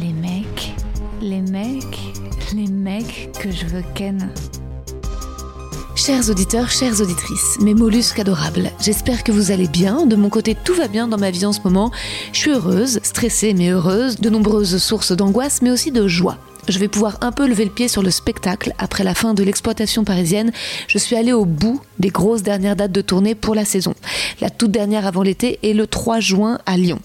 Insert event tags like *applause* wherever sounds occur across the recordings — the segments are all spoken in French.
Les mecs, les mecs, les mecs que je veux ken. Chers auditeurs, chères auditrices, mes mollusques adorables, j'espère que vous allez bien. De mon côté, tout va bien dans ma vie en ce moment. Je suis heureuse, stressée mais heureuse, de nombreuses sources d'angoisse mais aussi de joie je vais pouvoir un peu lever le pied sur le spectacle. Après la fin de l'exploitation parisienne, je suis allée au bout des grosses dernières dates de tournée pour la saison. La toute dernière avant l'été est le 3 juin à Lyon.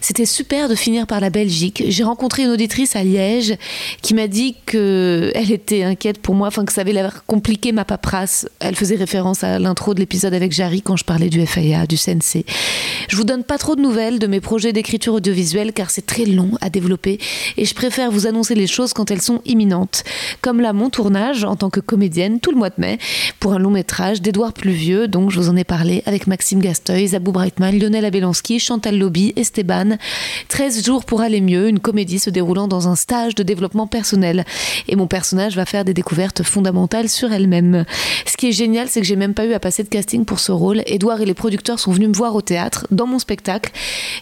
C'était super de finir par la Belgique. J'ai rencontré une auditrice à Liège qui m'a dit qu'elle était inquiète pour moi, enfin que ça avait l'air compliqué ma paperasse. Elle faisait référence à l'intro de l'épisode avec Jarry quand je parlais du FIA, du CNC. Je vous donne pas trop de nouvelles de mes projets d'écriture audiovisuelle car c'est très long à développer et je préfère vous annoncer les choses quand elles sont imminentes. Comme là, mon tournage en tant que comédienne tout le mois de mai pour un long métrage d'Edouard Pluvieux, dont je vous en ai parlé avec Maxime Gasteuil, Zabou Breitman, Lionel Abelanski, Chantal Lobby, Esteban. 13 jours pour aller mieux, une comédie se déroulant dans un stage de développement personnel. Et mon personnage va faire des découvertes fondamentales sur elle-même. Ce qui est génial, c'est que j'ai même pas eu à passer de casting pour ce rôle. Edouard et les producteurs sont venus me voir au théâtre, dans mon spectacle.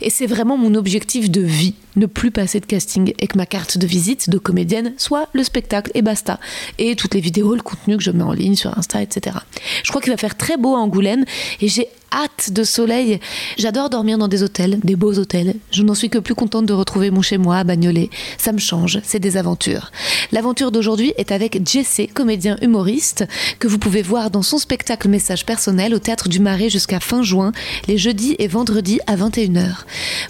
Et c'est vraiment mon objectif de vie, ne plus passer de casting et que ma carte de visite de comédienne soit le spectacle et basta. Et toutes les vidéos, le contenu que je mets en ligne sur Insta, etc. Je crois qu'il va faire très beau à Angoulême et j'ai hâte de soleil. J'adore dormir dans des hôtels, des beaux hôtels. Je n'en suis que plus contente de retrouver mon chez-moi à Bagnolet. Ça me change, c'est des aventures. L'aventure d'aujourd'hui est avec Jesse, comédien humoriste, que vous pouvez voir dans son spectacle Message personnel au Théâtre du Marais jusqu'à fin juin, les jeudis et vendredis à 21h.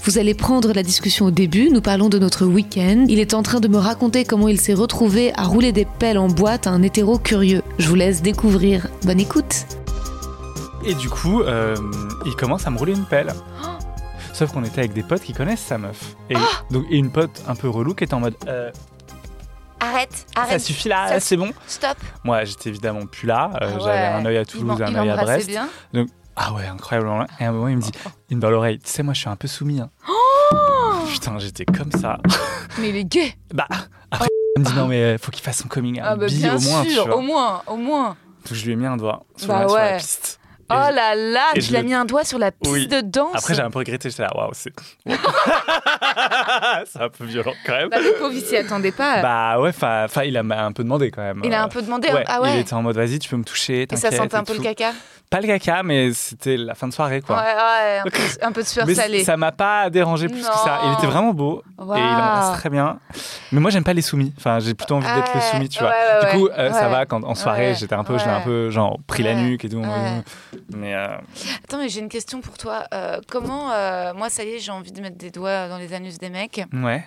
Vous allez prendre la discussion au début, nous parlons de notre week-end. Il est en train de me raconter comment il s'est retrouvé à rouler des pelles en boîte à un hétéro curieux. Je vous laisse découvrir. Bonne écoute et du coup, euh, il commence à me rouler une pelle. Sauf qu'on était avec des potes qui connaissent sa meuf. Et, donc, et une pote un peu relou qui était en mode euh, Arrête, arrête. Ça suffit là, c'est bon. Stop. Moi, j'étais évidemment plus là. euh, Ah J'avais ouais. un œil à Toulouse, un il œil à Brest. bien. Donc, ah ouais, incroyable. Et à un moment, il me dit, il me dans l'oreille, tu sais, moi, je suis un peu soumis. hein. Putain, j'étais comme ça. Mais il est gay. Bah, après, il me dit, non, mais faut qu'il fasse son coming Ah out. bah Bi, bien au moins, sûr, tu vois. au moins, au moins. Donc, je lui ai mis un doigt sur, Bah la, sur la ouais. piste. Oh là là, tu je l'as le- mis un doigt sur la piste Oui. de danse. Après, j'ai un peu regretté. J'étais là, waouh, c'est. *laughs* c'est un peu violent quand même. Bah, le pauvre, il s'y attendait pas. Bah ouais, enfin, il a un peu demandé quand même. il a un peu demandé. Ouais, ah ouais. Il était en mode, vas-y, tu peux me toucher. Et ça sentait un peu le caca. Pas le caca, mais c'était la fin de soirée, quoi. Ouais, ouais, un *laughs* peu, un peu de sueur mais salée. ça m'a pas dérangé plus que ça. Il était vraiment beau et il embrasse très bien. Mais moi, j'aime pas les soumis. Enfin, j'ai plutôt envie d'être le Ouais, soumis, tu vois. ouais, du coup, euh, ça va quand en soirée, j'étais un peu, je l'ai Ouais. un peu genre pris la nuque et tout. Mais euh, Attends, mais j'ai une question pour toi. Euh, comment, moi, ça y est, j'ai envie de mettre des doigts dans les anus des mecs. ouais.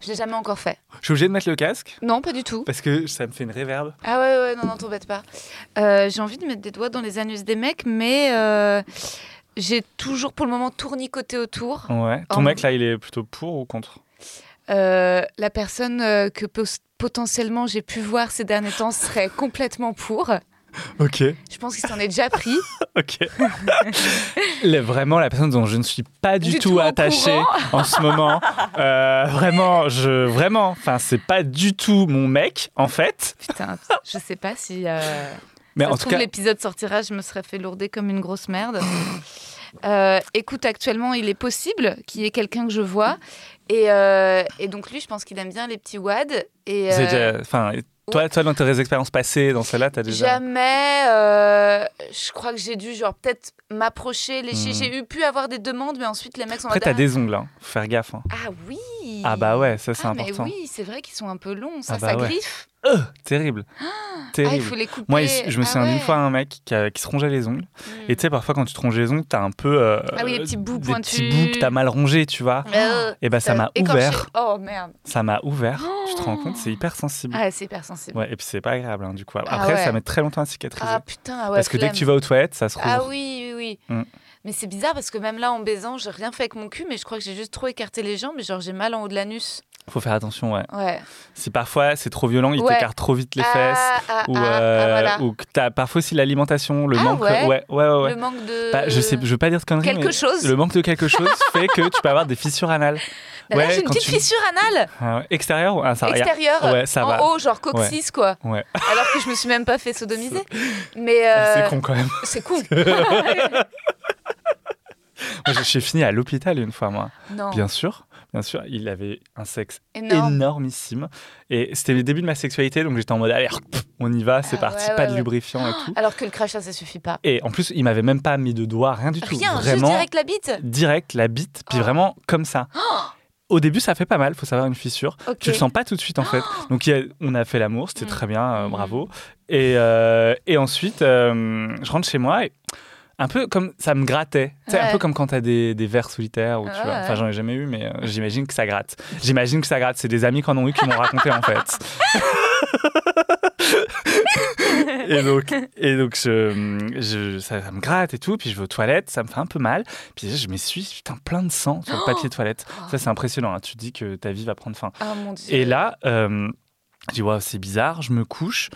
Je l'ai jamais encore fait. Je suis obligé de mettre le casque Non, pas du tout. parce que ça me fait une réverbe. Ah ouais, ouais, non, non, t'embête pas. Euh, j'ai envie de mettre des doigts dans les anus des mecs, mais euh, j'ai toujours pour le moment tournicoté autour. Ouais. Ton mec là, il est plutôt pour ou contre? Euh, la personne que potentiellement j'ai pu voir ces derniers temps serait complètement pour. *laughs* Ok. Je pense qu'il s'en est déjà pris. *laughs* Ok. *laughs* Le- vraiment la personne dont je ne suis pas du, Du tout, tout au attaché courant. en ce moment. Euh, vraiment, je vraiment, enfin c'est pas du tout mon mec en fait. Putain, je sais pas si. euh, Mais ça en tout cas, l'épisode sortira, je me serais fait lourder comme une grosse merde. Euh, écoute, actuellement, il est possible qu'il y ait quelqu'un que je vois. Et, euh, et donc, lui, je pense qu'il aime bien les petits wads. Et, vous avez euh, déjà- enfin, Toi, toi, dans tes expériences passées, dans celle-là, t'as déjà. Jamais. euh, je crois que j'ai dû, genre, peut-être m'approcher, lécher. Hmm. J'ai eu pu avoir des demandes, mais ensuite, les mecs sont Après, t'as ah, des ongles, hein. Faut faire gaffe. hein. Ah oui Ah bah ouais, ça c'est Ah, important. Mais oui, c'est vrai qu'ils sont un peu longs, ça, Ah bah ça ouais. griffe. Euh, terrible. Ah, il terrible. faut les couper. Moi, je me Ah souviens d'une ouais. fois un mec qui, a- qui se rongeait les ongles. Hmm. Et tu sais, parfois, quand tu te ronges les ongles, t'as un peu. euh, Ah oui, les petits bouts Des petits pointus. bouts que t'as mal rongés, tu vois. Euh, Et bah, ça m'a ouvert. Oh merde. Ça m'a ouvert. Tu te rends Oh. compte, c'est hyper sensible. Ah, c'est hyper sensible. Ouais, et puis c'est pas agréable, hein, du coup. Ah Après, ouais. ça met très longtemps à cicatriser. Ah putain, ah ouais. parce que dès que tu vas aux toilettes, ça se rouvre. Ah oui, oui, oui. Mm. Mais c'est bizarre parce que même là, en baisant, j'ai rien fait avec mon cul, mais je crois que j'ai juste trop écarté les jambes. et Genre, j'ai mal en haut de l'anus. Faut faire attention, ouais. Ouais. Si parfois c'est trop violent, il Ouais. t'écarte trop vite les Ah, fesses. ah, Ou, ah, ah, euh, voilà. ou que t'as parfois aussi l'alimentation, le manque. ouais ouais, ouais, ouais. ouais. Le manque de. Bah, je sais, je veux pas dire de conneries. Quelque mais chose. Le manque de quelque chose *laughs* fait que tu peux avoir des fissures anales. Là, Ouais, j'ai une petite tu- fissure anale Ah ouais. Extérieur ou ah, ça, extérieure. Ouais, ça en va. haut, genre coccyx, quoi. Ouais. Alors que je me suis même pas fait sodomiser. Mais. euh, C'est con quand même. C'est con. *laughs* Moi, je suis fini à l'hôpital une fois, moi. non. Bien sûr, bien sûr. Il avait un sexe Énorme. énormissime. Et c'était le début de ma sexualité, donc j'étais en mode, allez, on y va, c'est Ah parti, ouais, pas ouais, de ouais. lubrifiant et tout. Alors que le crachat, ça suffit pas. Et en plus, il m'avait même pas mis de doigts, rien du tout. Rien, juste direct la bite. direct, la bite, puis Oh. vraiment comme ça. Au début, ça fait pas mal, faut savoir une fissure. Tu le sens pas tout de suite en fait. *gasps* Donc il a- on a fait l'amour, c'était Mm. très bien, euh, Mm. bravo. Et, euh, et ensuite, euh, je rentre chez moi et un peu comme ça me grattait. Sais, un peu comme quand t'as des, des vers solitaires. Ou, tu Ouais, vois. Enfin, j'en ai jamais eu, mais j'imagine que ça gratte. J'imagine que ça gratte. C'est des amis qui en ont eu qui m'ont raconté en fait. *laughs* et donc, et donc je, je- ça, ça me gratte et tout. Puis je vais aux toilettes, ça me fait un peu mal. Puis je m'essuie, putain, plein de sang sur le papier de toilette. Ça, c'est impressionnant. hein. Tu te dis que ta vie va prendre fin. Ah mon dieu. Et là, euh, je dis, waouh, c'est bizarre, je me couche.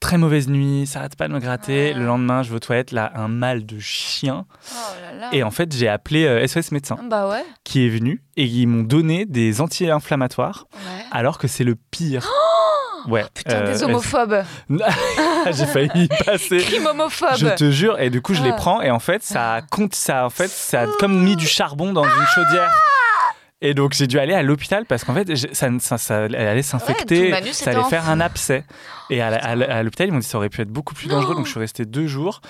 Très mauvaise nuit, ça arrête pas de me gratter. Ah. Le lendemain, je vais aux toilettes, là, un mal de chien. Oh là là. Et en fait, j'ai appelé euh, SOS médecin Bah ouais. qui est venu et ils m'ont donné des anti-inflammatoires Ouais. alors que c'est le pire. *gasps* ouais. Putain, euh, des homophobes. *laughs* j'ai failli y passer. Crime homophobe. Je te jure, et du coup je les Ah. prends et en fait ça compte, ça en fait ça a comme mis du charbon dans une chaudière. Et donc j'ai dû aller à l'hôpital parce qu'en fait ça, ça, ça- elle allait s'infecter, ça allait faire un abcès. Et à, l'hôpital ils m'ont dit ça aurait pu être beaucoup plus dangereux, donc je suis resté deux jours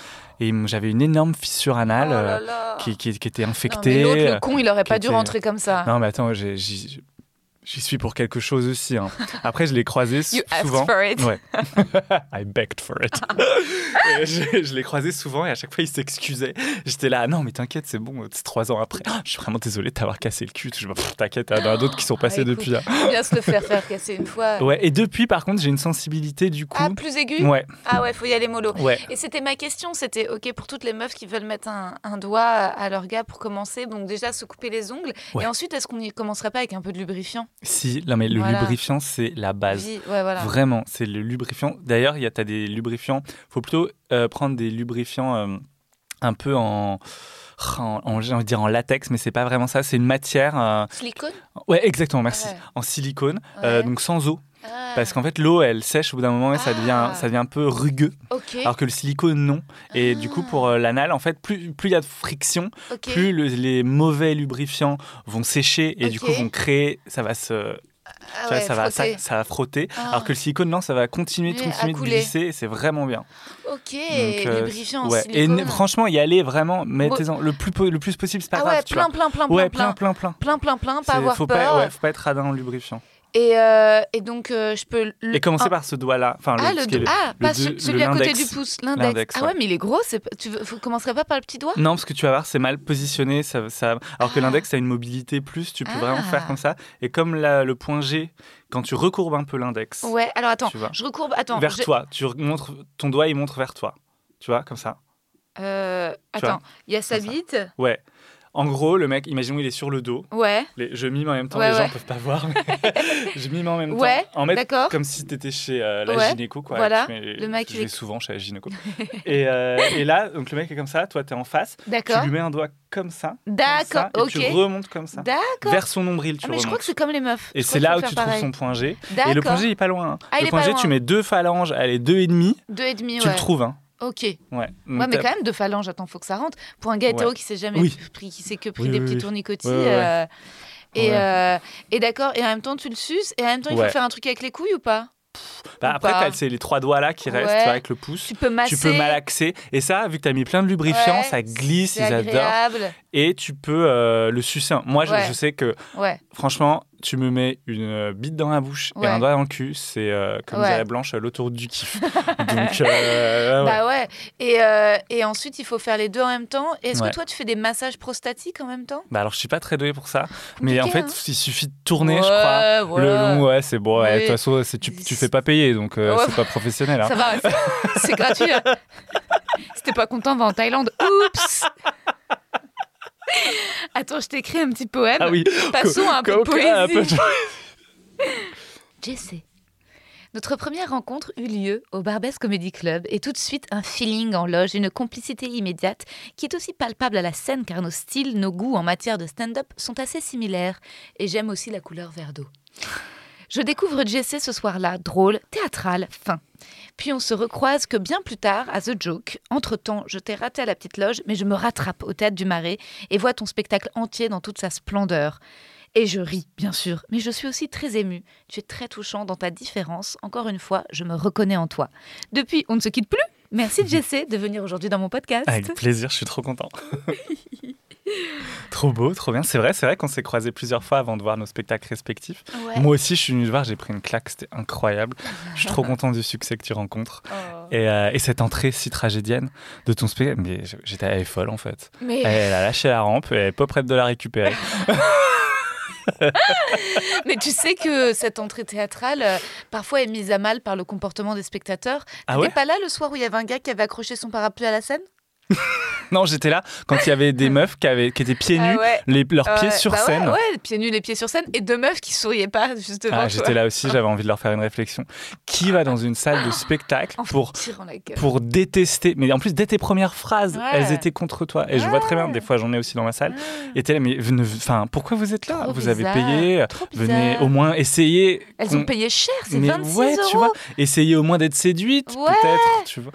et j'avais une énorme fissure anale Oh là euh, là. qui, qui- qui était infectée. l'autre, le con, il aurait pas dû était- rentrer comme ça. Non mais attends, j'ai- j'y suis pour quelque chose aussi. hein. *laughs* Après je l'ai croisé You asked souvent. for it. Ouais. *laughs* I begged for it. *laughs* Et je je l'ai croisé souvent et à chaque fois il s'excusait. J'étais là, non mais t'inquiète, c'est bon, c'est trois ans après. Ah, je suis vraiment désolé de t'avoir cassé le cul. Je t'inquiète, il y en a d'autres qui sont passés Ah, écoute. depuis. hein. Bien se le faire faire casser une fois. Ouais, et depuis par contre j'ai une sensibilité du coup. Ah, plus aigu Ouais, Ah ouais, faut y aller mollo. ouais. Et c'était ma question, c'était ok pour toutes les meufs qui veulent mettre un, un doigt à leur gars pour commencer, donc déjà se couper les ongles, Ouais. et ensuite est-ce qu'on y commencerait pas avec un peu de lubrifiant? Si, non mais le Voilà. lubrifiant c'est la base. Vie- Ouais, voilà. Vraiment, c'est le lubrifiant. D'ailleurs, il y a t'as des lubrifiants. Faut plutôt euh, prendre des lubrifiants euh, un peu en, en, en- j'ai envie de dire en latex, mais c'est pas vraiment ça. C'est une matière. euh, Silicone? Ouais, exactement. Merci. Ouais. En silicone, euh, donc sans eau, Ah, parce qu'en fait l'eau elle sèche au bout d'un moment et ça Ah. devient ça devient un peu rugueux. Ok. Alors que le silicone non. Et du coup Ah. pour euh, l'anal, en fait, plus plus il y a de friction, ok. plus le- les mauvais lubrifiants vont sécher et du Ok. coup vont créer, ça va se Ah ouais, ça, va, ça, ça va frotter. Ah. Alors que le silicone, non, ça va continuer, continuer de glisser c'est vraiment bien. Ok, Donc, euh, lubrifiant ouais. Et franchement, y aller vraiment, mettez-en le plus, le plus possible, c'est pas ah grave. ouais, tu plein, vois. plein, plein, ouais, plein, plein, plein, plein. plein, plein, plein, pas avoir faut peur. Pas, ouais, faut pas être radin en lubrifiant. Et, euh, et donc, euh, je peux. le- Et commencer Ah, par ce doigt-là. Enfin, Ah, le, le est le- ah, pas deux- celui à côté du pouce, l'index. Ah ouais, mais il est gros. Pas- Tu commencerais pas par le petit doigt? Non, parce que tu vas voir, c'est mal positionné. Ça, ça... Alors que Ah. l'index, a une mobilité plus, tu peux vraiment Ah. faire comme ça. Et comme la- le point G, quand tu recourbes un peu l'index Ouais, alors attends, je recourbe. Attends, vers je- toi, tu montres, ton doigt, il montre vers toi. Tu vois, comme ça. Euh, attends, il y a sa bite. Ouais. En gros, le mec, imaginons, il est sur le dos. Ouais, Les- je mime en même temps, Ouais, les gens ouais. peuvent pas voir. Mais *laughs* je mime en même Ouais, temps. En mettre d'accord. comme si tu étais chez euh, la Ouais, gynéco. Quoi, voilà. Tu mets- Le mec, je vais est- souvent chez la gynéco. *laughs* et, euh, et là, donc le mec est comme ça, toi, tu es en face. Tu d'accord. lui mets un doigt comme ça. comme D'accord, ça, et tu remontes comme ça. D'accord. Vers son nombril, tu Ah, mais je crois que c'est comme les meufs. Et c'est là où tu trouves son point G. Et le point G, il est pas loin. hein. Ah, le point G, tu mets deux phalanges, allez, deux et demi, Deux et demi, tu ouais. le trouves. Hein. Ok. Ouais. Ouais, mais quand même, deux phalanges, attends, faut que ça rentre. Pour un gars hétéro Ouais. qui s'est jamais Oui. pris, qui s'est que pris Oui, des oui, petits tournicotis. Euh, et euh, et d'accord, et en même temps, tu le suces, et en même temps, il faut faire un truc avec les couilles ou pas? Bah, après, c'est les trois doigts là qui restent Ouais. avec le pouce. Tu peux masser. Tu peux malaxer. Et ça, vu que tu as mis plein de lubrifiants, Ouais, ça glisse, C'est ils adorent. Et tu peux euh, le sucer. Moi, je, Ouais. je sais que, Ouais. franchement, tu me mets une euh, bite dans la bouche et un doigt dans le cul. C'est, euh, comme dirait Blanche, l'autoroute du kiff. *laughs* Donc, euh. Bah ouais. Et, euh, et ensuite, il faut faire les deux en même temps. Est-ce que toi, tu fais des massages prostatiques en même temps? Bah alors, je suis pas très doué pour ça. Mais en fait, hein. il suffit de tourner, je crois. voilà. Le long, ouais, c'est bon. ouais, De toute façon, tu, tu fais pas payer, donc euh, c'est pas professionnel. hein. Ça va, c'est- c'est gratuit. hein. *laughs* Si t'es pas content, va en Thaïlande. Oups *laughs* Attends, je t'écris un petit poème. Ah oui. Passons à un peu de poésie. *laughs* Jesse. Notre première rencontre eut lieu au Barbès Comedy Club et tout de suite un feeling en loge, une complicité immédiate qui est aussi palpable à la scène car nos styles, nos goûts en matière de stand-up sont assez similaires et j'aime aussi la couleur vert d'eau. Je découvre Jesse ce soir-là, drôle, théâtral, fin. Puis on se recroise que bien plus tard à The Joke. Entre-temps, je t'ai raté à la petite loge, mais je me rattrape au théâtre du Marais et vois ton spectacle entier dans toute sa splendeur. Et je ris, bien sûr, mais je suis aussi très émue. Tu es très touchant dans ta différence. Encore une fois, je me reconnais en toi. Depuis, on ne se quitte plus. Merci Jesse de venir aujourd'hui dans mon podcast. Avec plaisir, je suis trop content. *laughs* trop beau, trop bien. C'est vrai, c'est vrai qu'on s'est croisés plusieurs fois avant de voir nos spectacles respectifs. Ouais. Moi aussi, je suis venu te voir, j'ai pris une claque, c'était incroyable. Je suis trop *laughs* content du succès que tu rencontres. Oh. Et, euh, et cette entrée si tragédienne de ton spectacle, j'étais folle en fait. Mais, Elle a lâché la rampe, elle est pas prête de la récupérer. *laughs* *laughs* mais tu sais que cette entrée théâtrale, euh, parfois, est mise à mal par le comportement des spectateurs. Ah T'étais ouais? pas là le soir où il y avait un gars qui avait accroché son parapluie à la scène? *laughs* Non, j'étais là quand il y avait des meufs qui, avaient, qui étaient pieds nus, Ah ouais. les- leurs pieds Ouais, sur bah ouais, scène. Ouais, les pieds nus, les pieds sur scène, et deux meufs qui souriaient pas juste devant. Ah, j'étais là aussi, j'avais envie de leur faire une réflexion. Qui va dans une salle de spectacle En pour détester? Mais en plus, dès tes premières phrases, Ouais. elles étaient contre toi. Et je vois très bien, des fois, j'en ai aussi dans ma salle. Et t'es là, mais enfin, pourquoi vous êtes là? Trop Vous avez payé. trop Venez au moins essayer. Elles ont payé cher, c'est Mais 26 ouais, euros. tu vois, essayer au moins d'être séduite, Ouais. peut-être. Tu vois.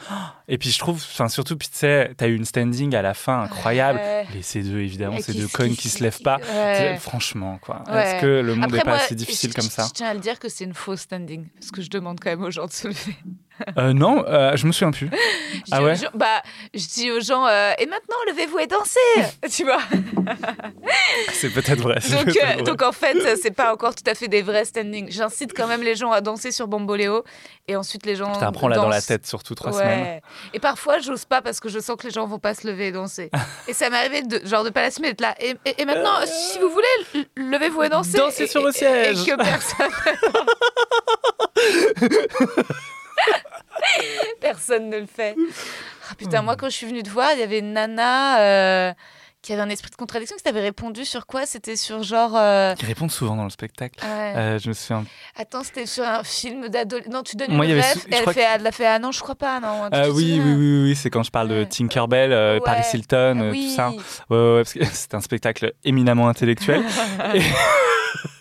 Et puis je trouve, enfin surtout, puis tu sais, t'as eu une standing à la fin incroyable. Ouais. Les C2, évidemment, Et ces deux connes qui se lèvent pas. Ouais. Franchement, quoi. Ouais. Est-ce que le monde n'est pas moi, assez difficile je- comme ça Je tiens à le dire que c'est une fausse standing, parce que je demande quand même aux gens de se lever. Euh, Non, euh, je me souviens plus. *laughs* Je Ah dis aux ouais gens- Bah, je dis aux gens, euh, et maintenant, levez-vous et dansez, *laughs* tu vois. C'est peut-être vrai. Donc, vrai. donc en fait, c'est pas encore tout à fait des vrais standings. J'incite quand même les gens à danser sur Bamboléo, et ensuite les gens. Putain, prends-la dans la tête surtout trois Ouais. semaines. Et parfois, j'ose pas parce que je sens que les gens vont pas se lever et danser. *laughs* et ça m'est arrivé de genre de pas l'assumer, d'être là. Et, et- et maintenant, si vous voulez, levez-vous et dansez. Dansez Et- sur le siège. Et, que personne. *laughs* personne ne le fait. Ah, putain, moi, quand je suis venue te voir, il y avait une nana. euh, qui avait un esprit de contradiction, qui t'avait répondu sur quoi? C'était sur genre. euh, Ils répondent souvent dans le spectacle. ouais. Euh, je me souviens. Attends, c'était sur un film d'adolescent. Non, tu donnes Moi, une sou- et je elle, fait, elle l'a fait ah non, je crois pas, non. Euh, te oui, oui, souviens oui, oui, c'est quand je parle de. Tinkerbell, Ouais. Paris Hilton, oui. tout ça. Ouais, ouais, ouais, parce que *laughs* c'est un spectacle éminemment intellectuel. et *laughs*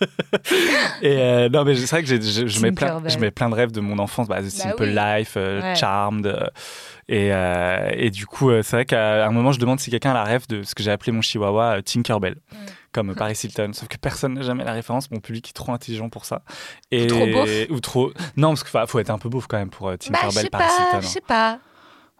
*laughs* et, euh, non, mais c'est vrai que je, je mets plein, je mets plein de rêves de mon enfance, bah, The Simple oui. Life, euh, Ouais. Charmed. euh, et, euh, et du coup, c'est vrai qu'à un moment, je demande si quelqu'un a la rêve de ce que j'ai appelé mon chihuahua Tinkerbell, Mm. comme Paris Hilton. Sauf que personne n'a jamais la référence. Mon public est trop intelligent pour ça. Et, trop beauf. Ou trop. Non, parce qu'il faut être un peu beauf quand même pour Bah, je Tinkerbell, sais Paris Hilton. je hein. sais pas.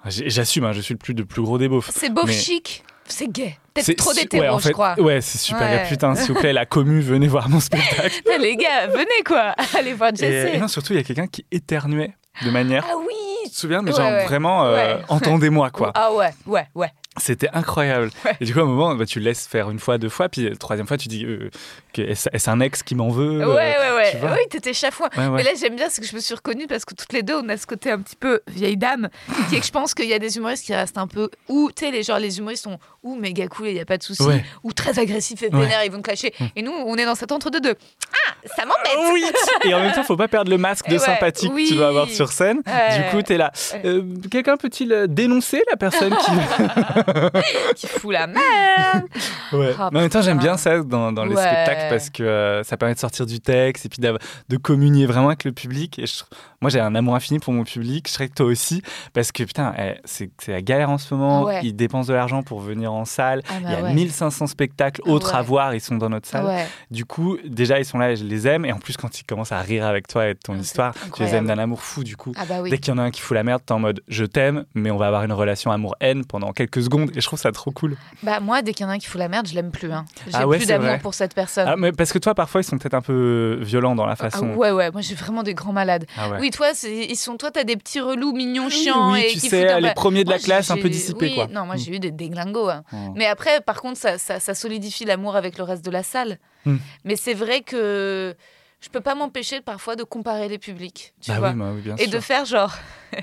J'assume, hein, je suis le plus de plus gros des beaufs. C'est beau Mais- chic. C'est gay. Peut-être trop ouais, en fait, je crois. Ouais, c'est super. Ouais. Putain, s'il vous plaît, la commu, *laughs* venez voir mon spectacle. Les gars, venez quoi. *laughs* Allez voir Et, Jesse. et non, surtout, il y a quelqu'un qui éternuait de manière. Ah oui. Tu te souviens, mais Ouais, genre ouais. vraiment, euh, Ouais. entendez-moi quoi. Ah ouais, ouais, ouais. C'était incroyable. Ouais. Et du coup, à un moment, bah, tu laisses faire une fois, deux fois, puis la troisième fois, tu dis euh, est-ce un ex qui m'en veut Ouais, euh, ouais, ouais. tu vois. Oui, t'étais chafouin. Ouais, ouais. Mais là, j'aime bien, c'est que je me suis reconnue parce que toutes les deux, on a ce côté un petit peu vieille dame, qui est que je pense qu'il y a des humoristes qui restent un peu ou, tu sais, les genre les humoristes sont ou méga cool et il y a pas de souci, Ouais. ou très agressifs et Ouais. Vénères, ils vont te clasher. Et nous, on est dans cet entre deux. Ah, ça m'embête. Oui Et en même temps, faut pas perdre le masque de Ouais, sympathie que tu dois avoir sur scène. Ouais. Du coup, t'es là. Ouais. Euh, Quelqu'un peut-il euh, dénoncer la personne qui. *laughs* *laughs* *laughs* qui fout la merde. Ouais. Oh, mais en même temps, j'aime bien ça dans, dans les Ouais. spectacles parce que euh, ça permet de sortir du texte et puis de communier vraiment avec le public. Et je- moi, j'ai un amour infini pour mon public. Je serais que toi aussi parce que putain, eh, c'est la galère en ce moment. Ouais. Ils dépensent de l'argent pour venir en salle. Ah bah Il y a ouais. 1500 spectacles autres à voir. Ils sont dans notre salle. Ouais. Du coup, déjà, ils sont là et je les aime. Et en plus, quand ils commencent à rire avec toi et de ton Ah, histoire, tu les aimes d'un amour fou. Du coup, Ah bah oui. dès qu'il y en a un qui fout la merde, t'es en mode je t'aime, mais on va avoir une relation amour-haine pendant quelques secondes. Et je trouve ça trop cool. Bah moi, dès qu'il y en a un qui fout la merde, je l'aime plus. Hein. J'ai Ah ouais, plus d'amour pour cette personne. Ah, mais parce que toi, parfois, ils sont peut-être un peu violents dans la Ah façon. ouais, ouais, moi j'ai vraiment des grands malades. Ouais. Oui, toi, ils sont, toi, t'as des petits relous mignons, chiants oui, et tu qui sais, foutent les premiers de la Moi, classe un peu dissipés, oui, quoi. Non, moi Mm. j'ai eu des déglingos. hein. Oh. Mais après, par contre, ça, ça, ça solidifie l'amour avec le reste de la salle. Mm. Mais c'est vrai que je peux pas m'empêcher parfois de comparer les publics, tu Bah vois. oui, bah oui, bien et sûr. de faire genre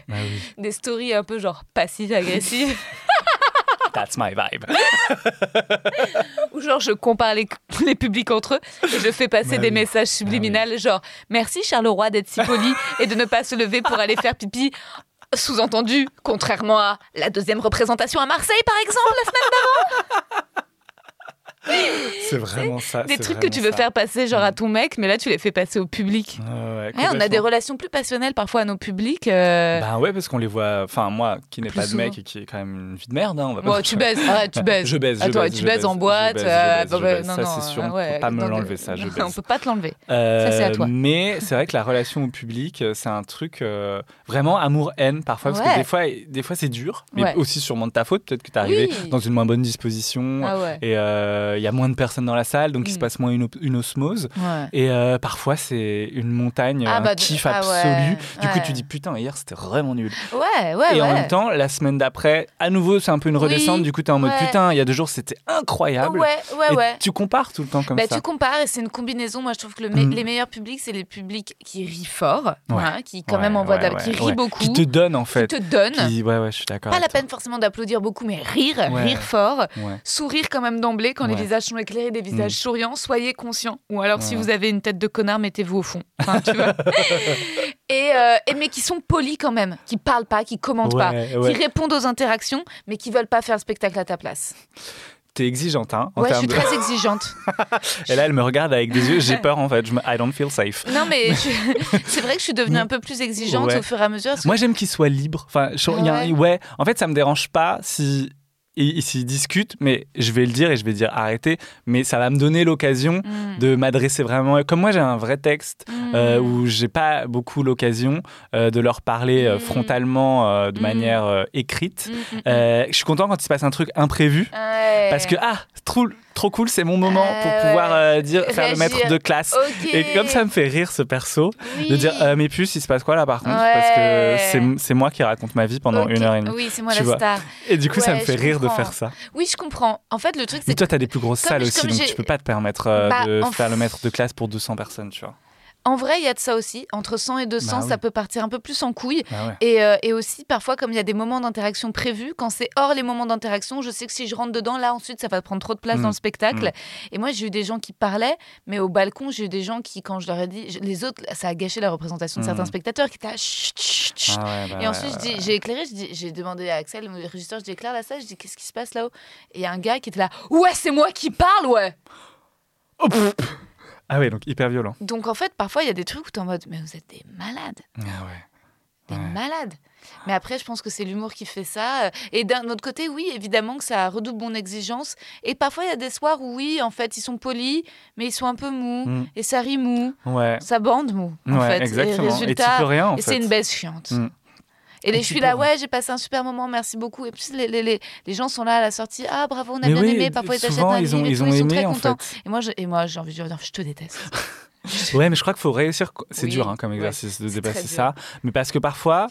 Bah oui. *laughs* des stories un peu genre passives-agressives, *laughs* That's my vibe. où genre je compare les, les publics entre eux et je fais passer Bah des oui. messages subliminales genre merci Charleroi d'être si poli et de ne pas se lever pour aller faire pipi. Sous-entendu, contrairement à la deuxième représentation à Marseille par exemple, la semaine *gasps* C'est vraiment ça. des trucs que tu veux ça. faire passer genre à ton mec, mais là tu les fais passer au public. Ouais, ouais, Ouais, on a des relations plus passionnelles parfois à nos publics. euh, Bah ouais, parce qu'on les voit. Enfin, moi, qui n'ai pas de mec et qui est quand même une vie de merde, hein, on va pas. Bon, tu baises, arrête, tu *laughs* baises. Je baise, je Attends, baise, tu je baises baise, en boîte. euh, bah, bah, Ça, c'est sûr, euh, on peut ouais, pas me l'enlever, ça, je. *laughs* On peut pas te l'enlever. Euh, Ça, c'est à toi. Mais c'est vrai que la relation au public, euh, c'est un truc euh, vraiment amour-haine parfois, parce que des fois, des fois c'est dur, mais aussi sûrement de ta faute. Peut-être que tu es arrivé dans une moins bonne disposition Ah ouais. et euh, il y a moins de personnes dans la salle, donc il se Mm. passe moins une, osmose. Ouais. Et euh, parfois, c'est une montagne, Ah un bah, de- kiff ah absolu. Du coup, tu dis putain, hier c'était vraiment nul. Ouais, ouais, et en même temps, la semaine d'après, à nouveau, c'est un peu une redescente. Oui, du coup, tu es en mode putain, il y a deux jours, c'était incroyable. Ouais, ouais, Et ouais. tu compares tout le temps comme Bah, ça. tu compares et c'est une combinaison. Moi, je trouve que le me- Mm. les meilleurs publics, c'est les publics qui rient fort, Ouais. hein, qui quand Ouais, même envoient, ouais, qui rient beaucoup, Qui te donnent en fait. qui te donnent. Qui- Ouais, ouais, je suis d'accord. Pas la toi. peine forcément d'applaudir beaucoup, mais rire, rire fort, sourire quand même d'emblée quand les. Visages sont éclairés, des visages Mm. souriants. Soyez conscients. Ou alors, si vous avez une tête de connard, mettez-vous au fond. Enfin, tu vois. *laughs* et, euh, et mais qui sont polis quand même, qui parlent pas, qui commentent pas, Ouais, qui répondent aux interactions, mais qui veulent pas faire le spectacle à ta place. T'es exigeante, hein, en ouais, je suis de- très *laughs* exigeante. Et là, elle me regarde avec des yeux, j'ai peur en fait. Je me... I don't feel safe. Non, mais *laughs* je- c'est vrai que je suis devenue un peu plus exigeante Ouais. au fur et à mesure. que- Moi, j'aime qu'il soit libre. Enfin, je- y a un- ouais. En fait, ça me dérange pas si ils s'ils discutent, mais je vais le dire et je vais dire arrêtez. Mais ça va me donner l'occasion Mm. de m'adresser vraiment. Comme moi, j'ai un vrai texte Mm. euh, où j'ai pas beaucoup l'occasion euh, de leur parler euh, Mm. frontalement euh, de Mm. manière écrite. Je suis content quand il se passe un truc imprévu. Ouais. Parce que, ah, trop, trop cool, c'est mon moment pour Euh, pouvoir euh, dire, faire le maître de classe. Et comme ça me fait rire ce perso, de dire euh, mais plus il se passe quoi là par contre? Ouais. parce que c'est- moi qui raconte ma vie pendant une heure et demie. Oui, c'est moi Tu la vois. star. Et du coup ça me fait rire de faire ça. Oui, je comprends. En fait, le truc, Mais c'est toi t'as des plus grosses Comme- salles aussi donc tu peux pas te permettre euh, Bah, de faire le maître de classe pour 200 personnes tu vois. En vrai, il y a de ça aussi. Entre 100 et 200, Bah oui. ça peut partir un peu plus en couille. Ah ouais. Et, euh, et aussi, parfois, comme il y a des moments d'interaction prévus, quand c'est hors les moments d'interaction, je sais que si je rentre dedans, là, ensuite, ça va prendre trop de place Mm. dans le spectacle. Mm. Et moi, j'ai eu des gens qui parlaient, mais au balcon, j'ai eu des gens qui, quand je leur ai dit, je- les autres, ça a gâché la représentation de Mm. certains spectateurs qui étaient là, chut, chut, chut. Ah ouais, bah Et ensuite, ouais, j'ai éclairé, j'ai demandé à Axel, le régisseur, je dis éclaire la salle, je dis qu'est-ce qui se passe là-haut? Et il y a un gars qui était là, ouais, c'est moi qui parle, ouais Oh. Ah ouais donc hyper violent. Donc en fait, parfois, il y a des trucs où t'es en mode, mais vous êtes des malades, Ah ouais. des Ouais. malades. Mais après, je pense que c'est l'humour qui fait ça. Et d'un autre côté, oui, évidemment que ça redouble mon exigence. Et parfois, il y a des soirs où, oui, en fait, ils sont polis, mais ils sont un peu mous. Mm. Et ça rit mou. Ouais. Ça bande mou, en Ouais, fait. exactement. Et Et tu résultat, peux rien en et fait. c'est une baisse chiante. Mm. Et les, je suis là, ouais, j'ai passé un super moment, merci beaucoup. Et puis les, les, les, les gens sont là à la sortie, ah bravo, on a Mais bien oui, aimé. Parfois ils t'achètent un ils ont et ils tout, ont ils sont aimé très en contents. fait. Et moi, je, et moi, j'ai envie de dire, je te déteste. *laughs* Ouais, mais je crois qu'il faut réussir. C'est Oui, dur hein, comme ouais, exercice de c'est dépasser ça. Mais parce que parfois,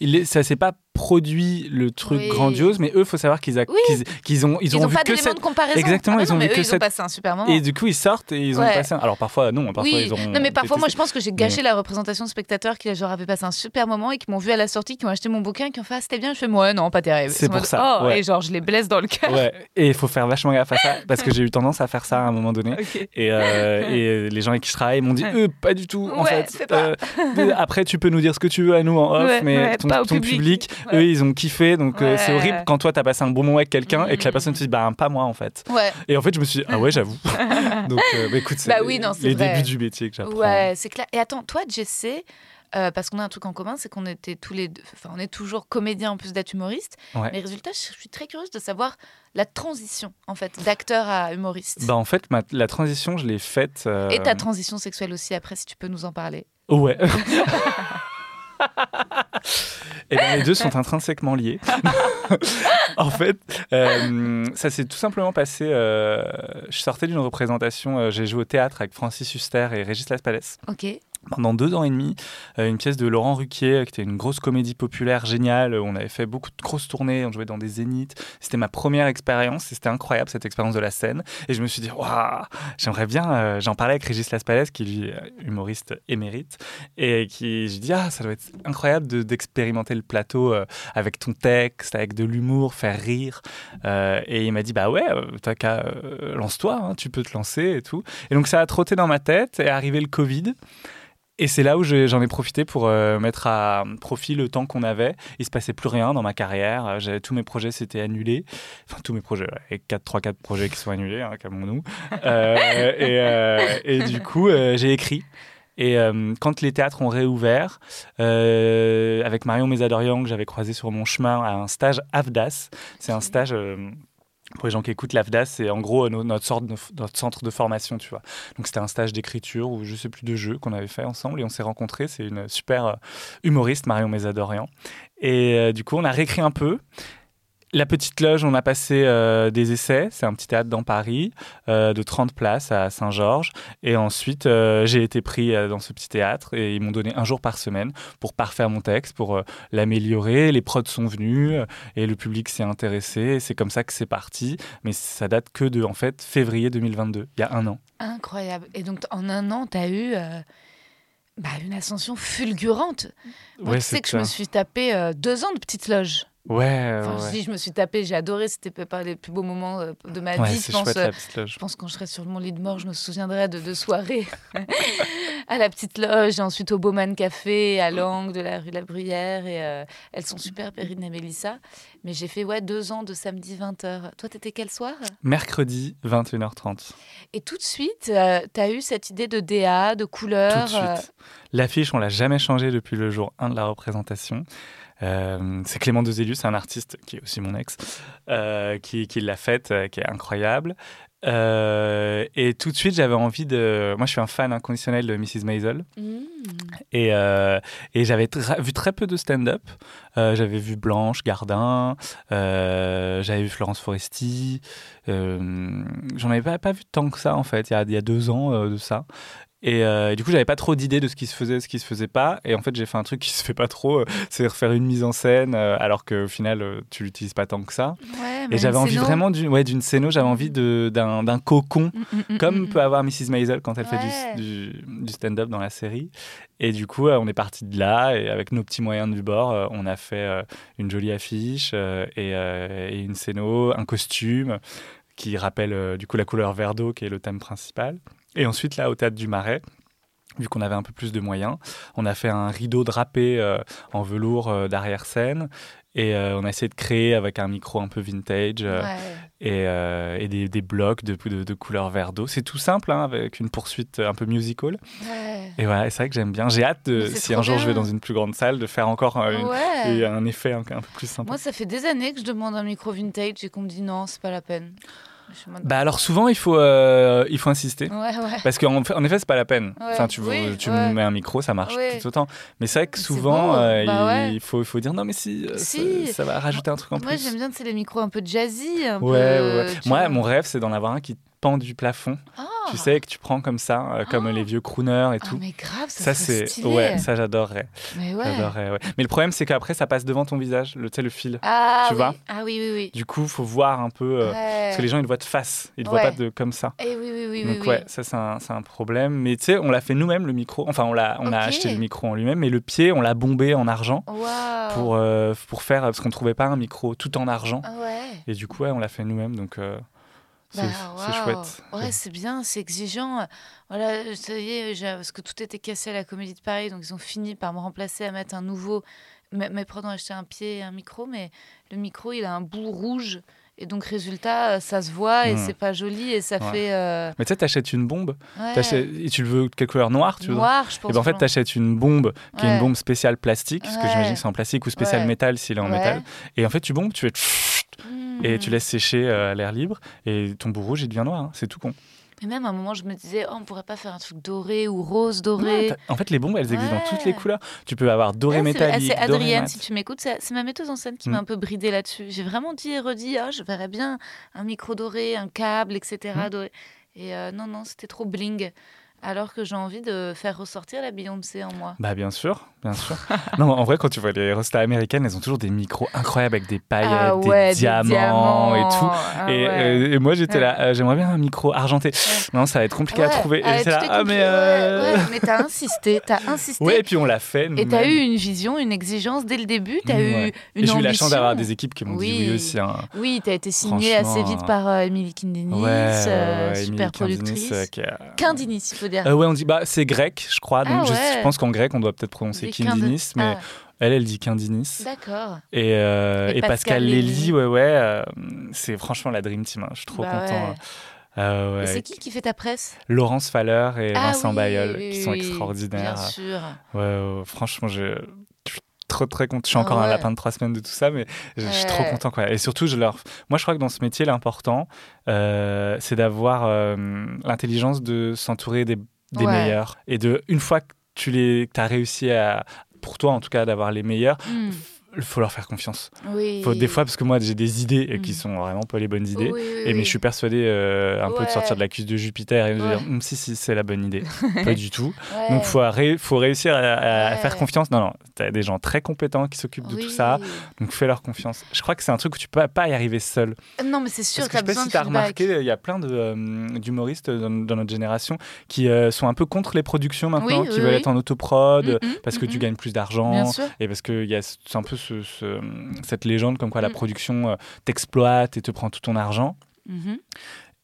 il est, ça s'est pas produit le truc Oui. grandiose, mais eux, faut savoir qu'ils Oui. qu'ils qu'ils ont, ils Ils ont, vu pas que cette. de comparaison. Exactement, Ah ils non, ont mais vu eux, que ils ont cette- passé un super moment. Et du coup, ils sortent et ils ont Ouais. passé. un- Alors parfois, non, parfois oui, ils ont. non mais parfois moi je pense que j'ai gâché la représentation de spectateurs qui genre avaient passé un super moment et qui m'ont vu à la sortie, qui ont acheté mon bouquin, qui ont fait ah, c'était bien, je fais moi non pas terrible. C'est pour ça, Oh, ouais. et genre je les blesse dans le cœur. Ouais, et il faut faire vachement gaffe à ça *laughs* parce que j'ai eu tendance à faire ça à un moment donné. Et, euh, *laughs* et les gens avec qui je travaille m'ont dit euh, pas du tout en fait. Euh, après tu peux nous dire ce que tu veux à nous en off, mais ton public. *laughs* eux, ils ont kiffé. Donc, euh, c'est horrible quand toi, t'as passé un bon moment avec quelqu'un et que la Mm. personne te dit, bah, pas moi, en fait. Ouais. Et en fait, je me suis dit, ah ouais, j'avoue. *laughs* *laughs* donc, euh, bah, écoute, c'est Bah oui, les vrai. débuts du métier que j'apprends. Ouais, c'est clair. Et attends, toi, Jesse, euh, parce qu'on a un truc en commun, c'est qu'on était tous les deux, enfin, on est toujours comédien en plus d'être humoriste. Ouais. Mais résultat, je suis très curieuse de savoir la transition, en fait, d'acteur à humoriste. Bah, en fait, ma- la transition, je l'ai faite. euh, Et ta transition sexuelle aussi, après, si tu peux nous en parler. Ouais. Et bien, les deux sont intrinsèquement liés. *laughs* en fait, euh, ça s'est tout simplement passé. euh, je sortais d'une représentation, euh, j'ai joué au théâtre avec Francis Huster et Régis Laspalès Ok. Pendant deux ans et demi. euh, une pièce de Laurent Ruquier, euh, qui était une grosse comédie populaire géniale. où On avait fait beaucoup de grosses tournées, on jouait dans des zéniths. C'était ma première expérience et c'était incroyable cette expérience de la scène. Et je me suis dit, waouh, j'aimerais bien. euh, J'en parlais avec Régis Laspalès, qui est humoriste émérite, et qui, je dis, ah, ça doit être incroyable de- d'expérimenter le plateau euh, avec ton texte, avec de l'humour, faire rire. Euh, et il m'a dit, bah ouais, euh, t'as qu'à, euh, lance-toi, hein, tu peux te lancer et tout. Et donc ça a trotté dans ma tête, et arrivé le Covid. Et c'est là où j'en ai profité pour euh, mettre à profit le temps qu'on avait. Il se passait plus rien dans ma carrière. Euh, tous mes projets s'étaient annulés. Enfin, tous mes projets. Et 4, 3, 4 projets qui sont annulés, hein, calmons-nous. Euh, *laughs* et, et du coup, j'ai écrit. Et euh, quand les théâtres ont réouvert, euh, avec Marion Mésadorian, que j'avais croisé sur mon chemin à un stage AFDAS, c'est un stage. euh, pour les gens qui écoutent, l'AFDAS, c'est en gros euh, no- notre, notre centre de formation, tu vois. Donc c'était un stage d'écriture ou je sais plus de jeu qu'on avait fait ensemble et on s'est rencontrés. C'est une super euh, humoriste, Marion Mésadorian. Et euh, du coup, on a réécrit un peu. La petite loge, on a passé euh, des essais. C'est un petit théâtre dans Paris euh, de 30 places à Saint-Georges. Et ensuite, euh, j'ai été pris dans ce petit théâtre et ils m'ont donné un jour par semaine pour parfaire mon texte, pour l'améliorer. Les prods sont venus et le public s'est intéressé. C'est comme ça que c'est parti. Mais ça date que de en fait février 2022, il y a un an. Incroyable. Et donc, en un an, tu as eu bah, une ascension fulgurante. Moi, tu sais que je me suis tapé deux ans de petite loge. Ouais, Enfin, ouais. je dis, je me suis tapé, j'ai adoré, c'était pas les plus beaux moments euh, de ma Ouais, vie. Je pense, chouette euh, la petite loge. je pense quand je serai sur mon lit de mort, je me souviendrai de deux soirées *laughs* à la petite loge, et ensuite au Bauman Café, à l'angle de la rue La Bruyère. Et, euh, elles sont super, Perrine et Mélissa. Mais j'ai fait ouais, deux ans de samedi 20h. Toi, t'étais quel soir? Mercredi 21h30. Et tout de suite, tu as eu cette idée de DA, de couleur. Tout de euh, suite. L'affiche, on l'a jamais changée depuis le jour 1 de la représentation. Euh, c'est Clément Dezelius, un artiste qui est aussi mon ex, euh, qui, qui l'a faite, euh, qui est incroyable. Euh, et tout de suite, j'avais envie de. Moi, je suis un fan inconditionnel de Mrs. Maisel. hmm. Et, euh, et j'avais vu très peu de stand-up. Euh, j'avais vu Blanche Gardin, j'avais vu Florence Foresti. J'en avais pas, pas vu tant que ça, en fait, il y a, il y a deux ans de ça. Et, euh, et du coup, j'avais pas trop d'idées de ce qui se faisait, ce qui se faisait pas. Et en fait, j'ai fait un truc qui se fait pas trop, euh, c'est refaire une mise en scène, euh, alors qu'au final, euh, tu l'utilises pas tant que ça. Ouais, Et j'avais envie scéno. vraiment d'une ouais, scéno, j'avais envie d'un cocon Mm, mm, mm, comme mm, peut avoir Mrs. Maisel quand elle Ouais. fait du, du, du stand-up dans la série. Et du coup, euh, on est parti de là et avec nos petits moyens du bord, on a fait une jolie affiche et, et une scéno, un costume qui rappelle du coup la couleur vert d'eau qui est le thème principal. Et ensuite, là, au théâtre du Marais, vu qu'on avait un peu plus de moyens, on a fait un rideau drapé euh, en velours euh, d'arrière-scène. Et euh, on a essayé de créer avec un micro un peu vintage Ouais. et, et des, des blocs de, de, de couleur vert d'eau. C'est tout simple, hein, avec une poursuite un peu musical. Ouais. Et voilà, c'est vrai que j'aime bien. J'ai hâte, de, si un jour je vais dans une plus grande salle, de faire encore une- Ouais. et un effet un, un peu plus sympa. Moi, ça fait des années que je demande un micro vintage et qu'on me dit non, c'est pas la peine. Bah alors souvent, il faut, euh, il faut insister. Ouais, ouais. Parce qu'en en effet, c'est pas la peine. Ouais. Enfin, tu, Oui, mets un micro, ça marche tout autant. Mais c'est vrai que souvent, euh, Bah il, faut, il faut dire non, mais si, euh, Si. Ça, ça va rajouter un truc en Moi, plus. j'aime bien, c'est les micros un peu jazzy. Un Ouais, ouais, peu, ouais. tu Moi, vois. mon rêve, c'est d'en avoir un qui pend du plafond. Ah. Tu sais, que tu prends comme ça, euh, comme Ah. les vieux crooners et Ah, tout. mais grave, Ça, ça, c'est. Ouais, ça, j'adorerais. Mais ouais. Mais le problème, c'est qu'après, ça passe devant ton visage, le, tu sais, le fil. Ah, Tu oui. vois Ah oui, oui, oui. Du coup, faut voir un peu. euh, Ouais. Parce que les gens, ils te voient de face. Ils te Ouais. voient pas de, comme ça. Eh oui, oui, oui, Donc, oui, ouais, oui. ça, c'est un, c'est un problème. Mais tu sais, on l'a fait nous-mêmes, le micro. Enfin, on, l'a, on a acheté le micro en lui-même, mais le pied, on l'a bombé en argent pour, euh, pour faire. Parce qu'on trouvait pas un micro tout en argent. Ah ouais. Et du coup, on l'a fait nous-mêmes. Donc, c'est, Bah, c'est chouette. Ouais, c'est bien, c'est exigeant. Voilà, ça y est, parce que tout était cassé à la Comédie de Paris, donc ils ont fini par me remplacer à mettre un nouveau mes, mes prods ont acheté un pied et un micro, mais le micro, il a un bout rouge. Et donc, résultat, ça se voit et Mm. c'est pas joli et ça Ouais. fait. euh, Mais tu sais, t'achètes une bombe, ouais, et tu le veux quelle couleur? Noire, tu veux noir, je pense. Et ben en fait, t'achètes une bombe qui est une bombe spéciale plastique, parce que j'imagine que c'est en plastique, ou spéciale Ouais. métal s'il est en métal. Et en fait, tu bombes, tu fais Et tu laisses sécher euh, à l'air libre, et ton bout rouge, il devient noir. hein. C'est tout con. Et même à un moment, je me disais, oh, on pourrait pas faire un truc doré ou rose doré. en fait, les bombes, elles existent dans toutes les couleurs. Tu peux avoir doré Ah, c'est- métallique, C'est doré Adrienne, si tu m'écoutes, c'est c'est ma metteuse en scène qui Mm. m'a un peu bridée là-dessus. J'ai vraiment dit et redit, ah, je verrais bien un micro doré, un câble, etc. Mm. doré. Et euh, non, non, c'était trop bling. Alors que j'ai envie de faire ressortir la Beyoncé en moi. Bah bien sûr, bien sûr. non, en vrai, quand tu vois les rostas américaines, elles ont toujours des micros incroyables avec des paillettes, ah ouais, des, diamants et tout. Ah et, ouais. euh, et moi j'étais Ouais. là, euh, j'aimerais bien un micro argenté. Non, ça va être compliqué à trouver. ah, et là, ah mais euh, *laughs* t'as insisté, t'as insisté. ouais, et puis on l'a fait. et t'as eu une vision, une exigence dès le début. T'as eu une j'ai eu la chance d'avoir des équipes qui m'ont dit Oui. aussi. hein. Oui, t'as été signée assez vite par euh, euh, ouais, super Kindinis, productrice. Kindinis, dire. Euh, ouais, on dit bah c'est grec, je crois. Donc Ah je, ouais. je pense qu'en grec on doit peut-être prononcer Kindinis, mais Ah, elle elle dit Kindinis. D'accord. Et, euh, Et et Pascal. Lély, ouais ouais, euh, c'est franchement la dream team. hein. Je suis trop Bah content. ouais. Euh, ouais. Et c'est qui qui fait ta presse? Laurence Faller et Ah Vincent oui, Bayeul, oui, qui sont oui, extraordinaires. Bien sûr. Ouais, ouais, franchement, je trop très content. Je suis Ah encore un ouais. lapin de trois semaines de tout ça, mais je, je suis trop content. Quoi. Et surtout, je leur... moi, je crois que dans ce métier, l'important, euh, c'est d'avoir euh, l'intelligence de s'entourer des, des Ouais. meilleurs. Et de, une fois que tu les, as réussi à, pour toi en tout cas, d'avoir les meilleurs, Hmm. Il faut leur faire confiance. Oui. Faut, des fois, parce que moi, j'ai des idées qui Mm. sont vraiment pas les bonnes idées. Oui, oui, Et mais je suis persuadé euh, un peu de sortir de la cuisse de Jupiter et de Ouais. dire Hum, si si c'est la bonne idée *laughs* pas du tout Ouais. donc faut ré- faut réussir à, faire confiance non non t'as des gens très compétents qui s'occupent de tout ça donc fais leur confiance je crois que c'est un truc où tu peux pas y arriver seul Non, mais c'est sûr parce que que t'as je sais pas si t'as feedback. remarqué il y a plein euh, d'humoristes dans, dans notre génération qui euh, sont un peu contre les productions maintenant qui veulent être en autoprod Mm, mm, parce que mm, tu mm. gagnes plus d'argent et parce a c'est un peu ce- ce- cette légende comme quoi la Mm. production euh, t'exploite et te prend tout ton argent Mhm.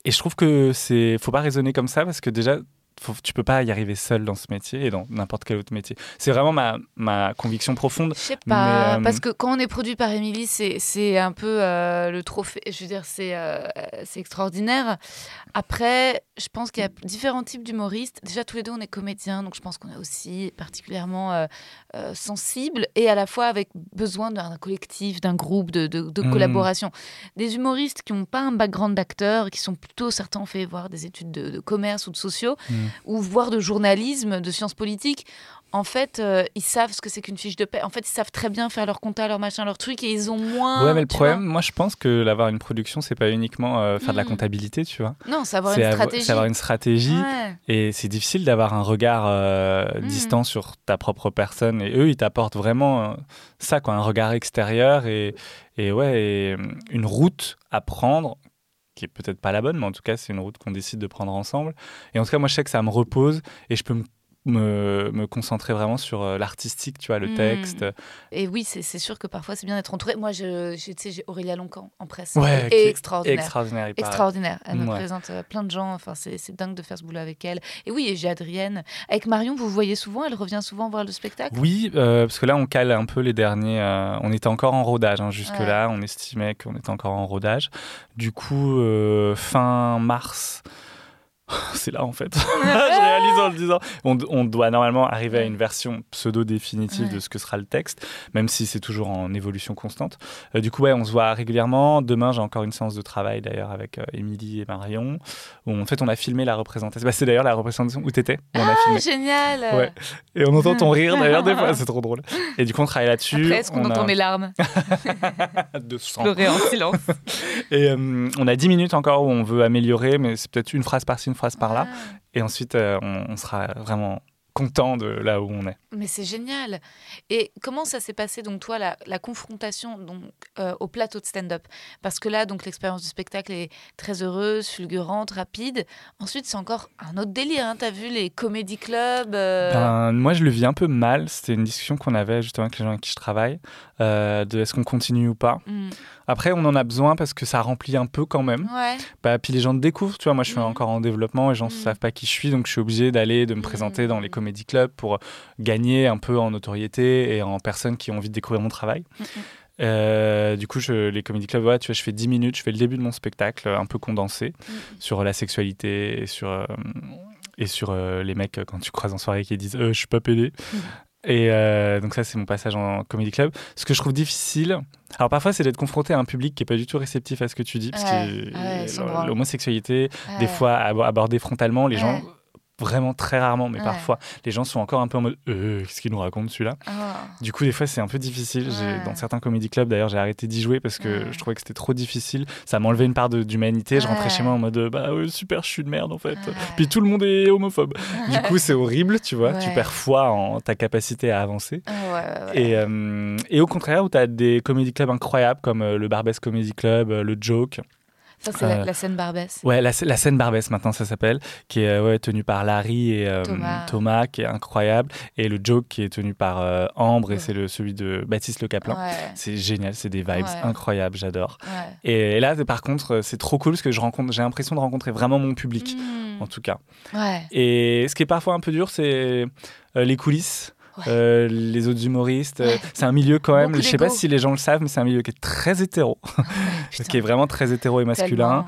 et je trouve que c'est faut pas raisonner comme ça parce que déjà faut, tu peux pas y arriver seul dans ce métier et dans n'importe quel autre métier. C'est vraiment ma, ma conviction profonde. Je sais pas, Mais, euh, parce que quand on est produit par Émilie, c'est c'est un peu euh, le trophée. Je veux dire, c'est euh, c'est extraordinaire. Après, je pense qu'il y a différents types d'humoristes. Déjà, tous les deux, on est comédiens, donc je pense qu'on est aussi particulièrement euh, sensibles et à la fois avec besoin d'un collectif, d'un groupe, de, de- de Mhm. collaboration. Des humoristes qui n'ont pas un background d'acteur, qui sont plutôt, certains ont fait voir des études de, de commerce ou de sociaux, Mhm. Ou voire de journalisme, de sciences politiques en fait, euh, ils savent ce que c'est qu'une fiche de paie. En fait, ils savent très bien faire leur compta, leur machin, leur truc, et ils ont moins. ouais, mais le problème, moi je pense que l'avoir une production, c'est pas uniquement euh, faire de la Mm. comptabilité, tu vois. Non, c'est avoir une stratégie. c'est avoir une stratégie. Ouais. Et c'est difficile d'avoir un regard euh, Mm. distant sur ta propre personne. Et eux, ils t'apportent vraiment ça, quoi, un regard extérieur et, et ouais, et, euh, une route à prendre qui est peut-être pas la bonne, mais en tout cas, c'est une route qu'on décide de prendre ensemble. Et en tout cas, moi, je sais que ça me repose et je peux me, me, me concentrer vraiment sur euh, l'artistique, tu vois, le Mm. texte. Et oui, c'est sûr que parfois c'est bien d'être entouré. Moi, je, je- tu sais, j'ai Aurélia Loncan en presse. Ouais, Et extraordinaire. Extraordinaire. Elle me Ouais. présente euh, plein de gens. Enfin, c'est c'est dingue de faire ce boulot avec elle. Et oui, et j'ai Adrienne. Avec Marion, vous voyez souvent. Elle revient souvent voir le spectacle? Oui, euh, parce que là, on cale un peu les derniers. euh, on était encore en rodage. hein, Jusque-là, on estimait qu'on était encore en rodage. Du coup, euh, fin mars. *laughs* C'est là en fait. *laughs* je réalise en le disant. On, on doit normalement arriver à une version pseudo-définitive Ouais. de ce que sera le texte, même si c'est toujours en évolution constante. Euh, du coup, ouais, on se voit régulièrement. Demain, j'ai encore une séance de travail d'ailleurs avec euh, Émilie et Marion. Où en fait, on a filmé la représentation. Bah, c'est d'ailleurs la représentation où t'étais. on a Ah, filmé. génial. Ouais. Et on entend ton *laughs* rire d'ailleurs des fois, c'est trop drôle. Et du coup, on travaille là-dessus. Après, est-ce qu'on On entend a mes larmes de sang. pleurer en silence Et euh, on a 10 minutes encore où on veut améliorer, mais c'est peut-être une phrase par-ci, une phrase par-là. Ah. Et ensuite, euh, on, on sera vraiment content de là où on est. Mais c'est génial. Et comment ça s'est passé, donc toi, la, la confrontation donc, euh, au plateau de stand-up? Parce que là, donc l'expérience du spectacle est très heureuse, fulgurante, rapide. Ensuite, c'est encore un autre délire. Hein. T'as vu les comédie clubs euh, Ben, moi, je le vis un peu mal. C'était une discussion qu'on avait justement avec les gens avec qui je travaille, de est-ce qu'on continue ou pas? hmm, Après, on en a besoin parce que ça remplit un peu quand même. Ouais. Bah, puis les gens te découvrent, tu vois. Moi, je suis Mhm. encore en développement, les gens ne Mhm. savent pas qui je suis, donc je suis obligé d'aller, de me Mhm. présenter dans les comédie club pour gagner un peu en notoriété et en personnes qui ont envie de découvrir mon travail. Euh, du coup, je, les comédie clubs, ouais, tu vois, je fais 10 minutes, je fais le début de mon spectacle, un peu condensé, sur la sexualité et sur, euh, et sur euh, les mecs quand tu croises en soirée qui disent Je suis pas pédé. Et donc, ça, c'est mon passage en comédie club. Ce que je trouve difficile, alors parfois, c'est d'être confronté à un public qui est pas du tout réceptif à ce que tu dis, parce que l'homosexualité, des fois abordée frontalement, les gens vraiment très rarement, mais parfois les gens sont encore un peu en mode euh, qu'est-ce qu'il nous raconte celui-là? Ah. Du coup, des fois, c'est un peu difficile. Dans certains comédie clubs, d'ailleurs, j'ai arrêté d'y jouer parce que je trouvais que c'était trop difficile. Ça m'enlevait une part d'humanité. Je rentrais chez moi en mode bah super, je suis de merde en fait. Puis tout le monde est homophobe. du coup, c'est horrible, tu vois. Tu perds foi en ta capacité à avancer. Et, euh, et, au contraire, où tu as des comédie clubs incroyables comme euh, le Barbès Comedy Club, le Joke. Ça, c'est la, scène Barbès. Ouais, la, scène Barbès, maintenant, ça s'appelle, qui est ouais, tenue par Larry et euh, Thomas. qui est incroyable, et le joke qui est tenu par euh, Ambre, et c'est le, celui de Baptiste Le Caplin. C'est génial, c'est des vibes incroyables, j'adore. Et, là, par contre, c'est trop cool parce que je rencontre, j'ai l'impression de rencontrer vraiment mon public, hmm. en tout cas. Et ce qui est parfois un peu dur, c'est euh, les coulisses. Euh, les autres humoristes. Euh, c'est un milieu quand même, je sais pas si les gens le savent, mais c'est un milieu qui est très hétéro, *laughs* qui est vraiment très hétéro et masculin.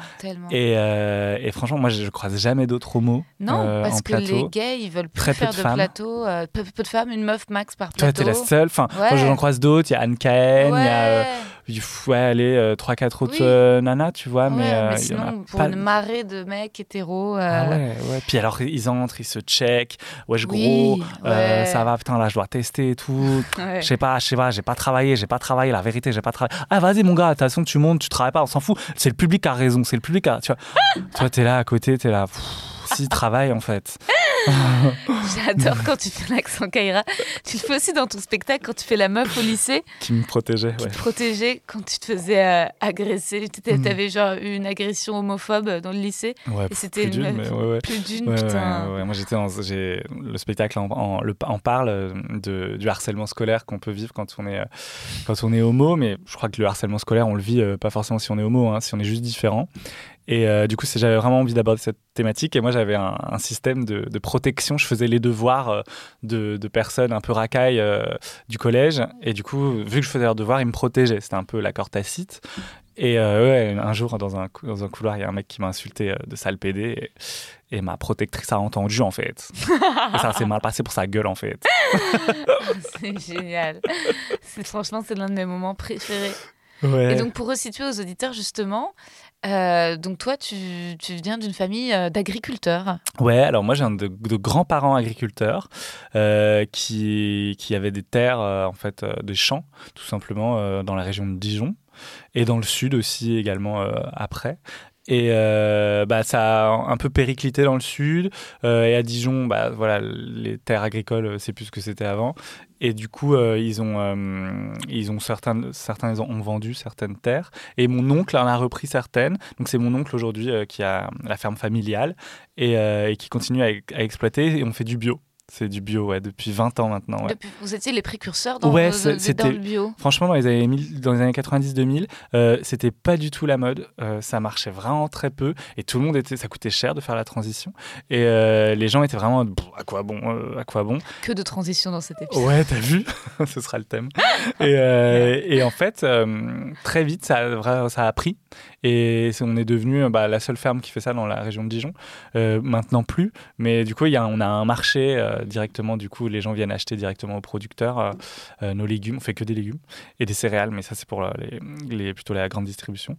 Euh, et, franchement, moi, je, croise jamais d'autres homos. Non, parce que les gays, ils veulent plus très faire de, de plateau. Peu, peu, de femmes, une meuf max par plateau. Toi, t'es la seule. Enfin, moi, j'en croise d'autres. Il y a Anne Cahen, il y a il faut aller euh, 3-4 autres euh, nanas, tu vois. mais, euh, sinon, pour une marée de mecs hétéros. Ah ouais, ouais. Puis alors, ils entrent, ils se checkent. Wesh, gros, ça va, putain, là, je dois tester et tout. *laughs* Je sais pas, je sais pas, j'ai pas travaillé, j'ai pas travaillé, la vérité, j'ai pas travaillé. Ah, vas-y, mon gars, de toute façon, tu montes, tu travailles pas, on s'en fout. C'est le public qui a raison, c'est le public qui a. Tu vois, *laughs* toi, t'es là à côté, t'es là. si, travaille en fait. *laughs* J'adore quand tu fais l'accent Kaira. Tu le fais aussi dans ton spectacle quand tu fais la meuf au lycée. *laughs* Qui me protégeait, ouais. Qui te protégeait quand tu te faisais euh, agresser. Tu mm. avais genre eu une agression homophobe dans le lycée. Ouais, et c'était plus d'une, ouais, ouais. Plus d'une, putain. Moi, j'étais dans, j'ai, le spectacle en, en, parle euh, de, du harcèlement scolaire qu'on peut vivre quand on est, euh, quand on est homo, mais je crois que le harcèlement scolaire, on le vit pas forcément si on est homo, hein, si on est juste différent. Et euh, du coup, j'avais vraiment envie d'aborder cette thématique. Et moi, j'avais un, système de, protection. Je faisais les devoirs euh, de, personnes un peu racailles euh, du collège. Et du coup, vu que je faisais leurs devoirs, ils me protégeaient. C'était un peu l'accord tacite. Et ouais, un jour, dans un, dans un couloir, il y a un mec qui m'a insulté de sale PD. Et, ma protectrice a entendu, en fait. *laughs* et ça s'est mal passé pour sa gueule, en fait. *laughs* c'est génial. Franchement, c'est l'un de mes moments préférés. Ouais. Et donc, pour resituer aux auditeurs, justement, euh, donc toi, tu, viens d'une famille euh, d'agriculteurs. Ouais, alors moi j'ai un de, grands-parents agriculteurs euh, qui, qui avaient des terres, en fait, des champs, tout simplement, dans la région de Dijon et dans le sud aussi également après. Et bah, ça a un peu périclité dans le sud. et à Dijon, bah, voilà, les terres agricoles, c'est plus ce que c'était avant. Et du coup, euh, ils ont, euh, ils ont certains, certains ont vendu certaines terres. Et mon oncle en a repris certaines. Donc c'est mon oncle aujourd'hui euh, qui a la ferme familiale et, qui continue à, à, exploiter. Et on fait du bio. C'est du bio, ouais, depuis 20 ans maintenant. vous étiez les précurseurs dans, ouais, le bio Franchement, dans les années, dans les années 90-2000, euh, c'était pas du tout la mode. Euh, ça marchait vraiment très peu. Et tout le monde était. Ça coûtait cher de faire la transition. Et euh, les gens étaient vraiment. À quoi bon À quoi bon? Que de transition dans cet épisode. Ouais, t'as vu? *laughs* Ce sera le thème. et, *laughs* et, en fait, très vite, ça a, ça a pris. Et on est devenu bah, la seule ferme qui fait ça dans la région de Dijon. maintenant, plus. Mais du coup, on a un marché euh, directement, du coup, les gens viennent acheter directement aux producteurs euh, euh, nos légumes. On fait que des légumes et des céréales, mais ça, c'est pour plutôt la grande distribution.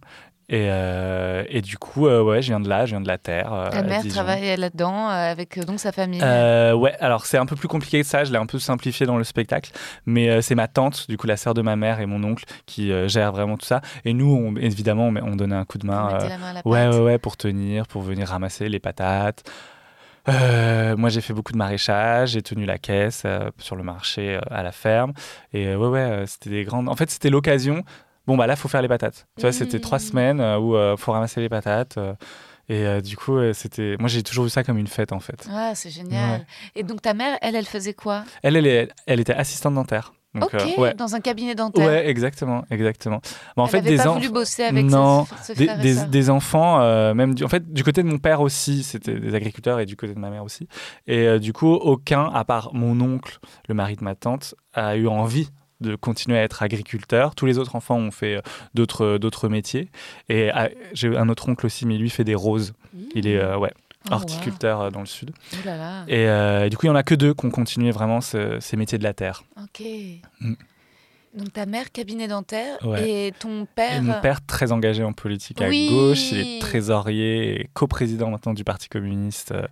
Et, et, du coup, ouais, je viens de là, je viens de la terre. Ta mère travaille là-dedans avec donc sa famille. ouais, alors c'est un peu plus compliqué que ça. Je l'ai un peu simplifié dans le spectacle, mais c'est ma tante, du coup la sœur de ma mère et mon oncle qui gèrent vraiment tout ça. Et nous, on, évidemment, on, on, donnait un coup de main. ouais, ouais, ouais, pour tenir, pour venir ramasser les patates. Euh, moi, j'ai fait beaucoup de maraîchage, j'ai tenu la caisse euh, sur le marché euh, à la ferme. Et ouais, ouais, c'était des grandes. En fait, c'était l'occasion. Bon, bah là, faut faire les patates. Tu vois, c'était trois mmh. semaines où il faut ramasser les patates. et du coup, c'était. Moi, j'ai toujours vu ça comme une fête, en fait. Ah, c'est génial. Et donc, ta mère, elle, elle faisait quoi? Elle, elle, elle était assistante dentaire. Donc, ok, euh, ouais. dans un cabinet dentaire. Ouais, exactement, exactement. Bah, en Elle fait, avait des pas enfants. voulu bosser avec non, ses, ses des, des- des enfants, euh, même du, en fait, du côté de mon père aussi, c'était des agriculteurs et du côté de ma mère aussi. Et euh, du coup, aucun, à part mon oncle, le mari de ma tante, a eu envie de continuer à être agriculteur. Tous les autres enfants ont fait euh, d'autres d'autres métiers. Et ah, j'ai un autre oncle aussi, mais lui fait des roses. Il est euh, ouais, Oh, horticulteur euh, dans le sud. Là là. Et euh, du coup, il y en a que deux qui ont continué vraiment ce- ces métiers de la terre. Ok. Mm. Donc ta mère, cabinet dentaire, Ouais. et ton père. Et mon père, très engagé en politique à Oui. gauche, il est trésorier et coprésident maintenant du Parti communiste euh,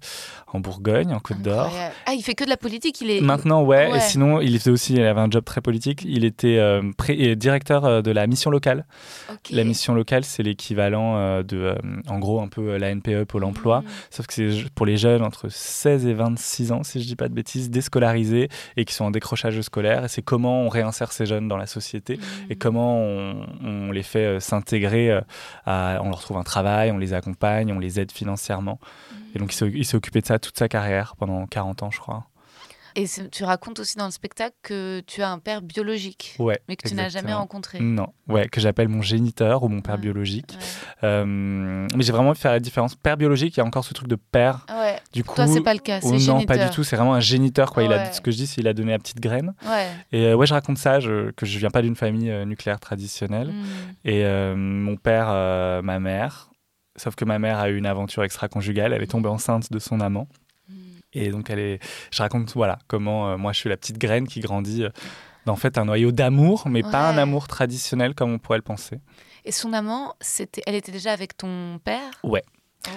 en Bourgogne, en Côte d'Or. Ah, il fait que de la politique, il est. Maintenant, ouais, Ouais. Et sinon, il faisait aussi, il avait un job très politique. Il était euh, pré- directeur euh, de la mission locale. La mission locale, c'est l'équivalent euh, de, euh, en gros, un peu la NPE, Pôle emploi. Mm. Sauf que c'est pour les jeunes entre 16 et 26 ans, si je dis pas de bêtises, déscolarisés et qui sont en décrochage scolaire. Et c'est comment on réinsère ces jeunes dans la société et comment on, on les fait euh, s'intégrer, euh, on leur trouve un travail, on les accompagne, on les aide financièrement. Et donc il s'est- occupé de ça toute sa carrière, pendant 40 ans je crois. Et tu racontes aussi dans le spectacle que tu as un père biologique, Ouais. mais que tu n'as jamais rencontré. Non, ouais, que j'appelle mon géniteur ou mon père Ouais. biologique. Ouais. Euh, mais j'ai vraiment faire la différence. Père biologique, il y a encore ce truc de père. Ouais. Du coup, Toi, c'est pas le cas, oh c'est non, géniteur. pas du tout. C'est vraiment un géniteur. Quoi. Il a, ce que je dis, c'est qu'il a donné la petite graine. Ouais. Et euh, ouais, je raconte ça, je- que je viens pas d'une famille euh, nucléaire traditionnelle. Mm. Et euh, mon père, euh, ma mère, sauf que ma mère a eu une aventure extra-conjugale, elle est tombée enceinte de son amant. Mm. Et donc, elle est... je raconte voilà, comment moi je suis la petite graine qui grandit dans en fait, un noyau d'amour, mais pas un amour traditionnel comme on pourrait le penser. Et son amant, c'était, elle était déjà avec ton père? Ouais.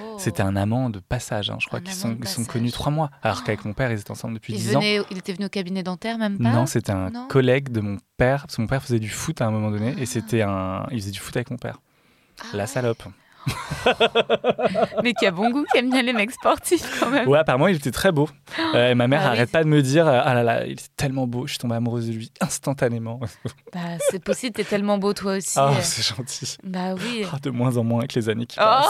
Oh. C'était un amant de passage, hein, je crois qu'ils sont, ils sont connus trois mois, alors Oh. qu'avec mon père, ils étaient ensemble depuis dix ans. il était venu au cabinet dentaire, même pas Non, c'était un Non collègue de mon père, parce que mon père faisait du foot à un moment donné, Ah. et c'était un... il faisait du foot avec mon père. Ah La ouais. *laughs* Mais qui a bon goût, qui aime bien les mecs sportifs quand même. Ouais, apparemment, il était très beau. Euh, et ma mère Ah oui. arrête pas de me dire euh, Ah là là, il est tellement beau, je suis tombée amoureuse de lui instantanément. *laughs* Bah, c'est possible, t'es tellement beau toi aussi. Ah, c'est gentil. bah oui. Ah, de moins en moins avec les années qui Oh, passent.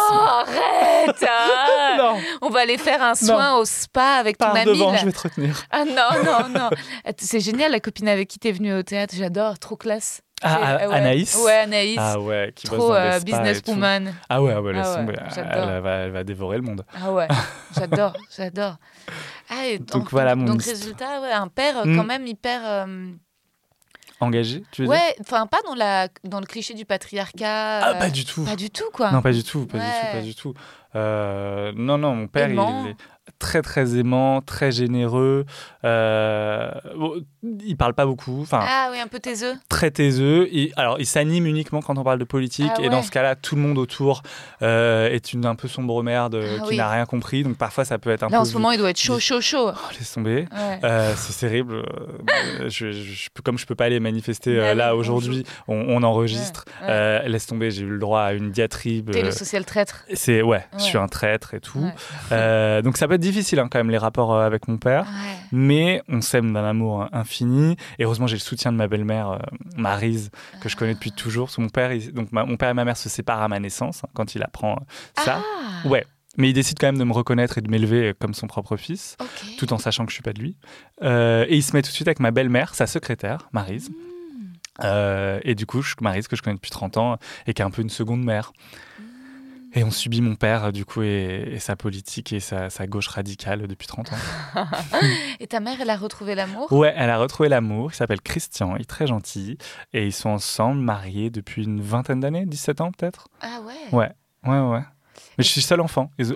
arrête *laughs* hein. non, On va aller faire un soin au spa avec ton par ami. devant, là. je vais te retenir. Ah non, non, non. C'est génial, la copine avec qui t'es venue au théâtre. J'adore, trop classe. Ah, ah, ouais. Anaïs Ouais, Anaïs. Ah ouais, qui bosse trop euh, businesswoman. Ah ouais, ah ouais, Ah ouais, j'adore. Elle va, elle va dévorer le monde. Ah ouais, *laughs* j'adore, j'adore. Ah, Donc voilà mon Donc histoire. résultat, ouais, un père euh, Mm. quand même hyper. euh, Engagé, tu veux dire? Ouais, enfin pas dans la dans le cliché du patriarcat. Ah, euh, pas du tout. Pas du tout quoi. Non, pas du tout, pas du tout, Ouais. pas du tout. Euh, non, non, mon père, Aimant. il est très, très aimant, très généreux. Euh, bon, il parle pas beaucoup, enfin, Ah oui, un peu taiseux. très taiseux. Il, alors, il s'anime uniquement quand on parle de politique. Ah Et dans ce cas-là, tout le monde autour euh, est une un peu sombre merde euh, Ah qui oui. n'a rien compris. Donc, parfois, ça peut être un Là peu. en ce moment, il doit être chaud, chaud, chaud. *laughs* Oh, laisse tomber. Ouais. Euh, c'est terrible. Je, je- comme je peux pas aller manifester Mais là aujourd'hui, on, on enregistre. Laisse tomber, j'ai eu le droit à une diatribe. T'es le social traître. c'est ouais, je suis un traître et tout. Donc ça peut être difficile hein, quand même les rapports euh, avec mon père, Ouais. mais on s'aime d'un amour euh, infini. Et heureusement j'ai le soutien de ma belle-mère euh, Maryse que je connais depuis toujours. Parce que mon père, il- donc ma- mon père et ma mère se séparent à ma naissance hein, quand il apprend euh, ça. Ah, Ouais, mais il décide quand même de me reconnaître et de m'élever euh, comme son propre fils, tout en sachant que je suis pas de lui. Euh, et il se met tout de suite avec ma belle-mère, sa secrétaire, Maryse. Hmm. Et du coup, je, Maryse, que je connais depuis 30 ans, et qui est un peu une seconde mère. Et on subit mon père, du coup, et, et sa politique et sa, sa gauche radicale depuis 30 ans. *laughs* Et ta mère, elle a retrouvé l'amour? Ouais, elle a retrouvé l'amour. Il s'appelle Christian, il est très gentil. Et ils sont ensemble, mariés depuis une vingtaine d'années, 17 ans peut-être? Ah ouais? Ouais, ouais, ouais. Mais je suis seul enfant. Ils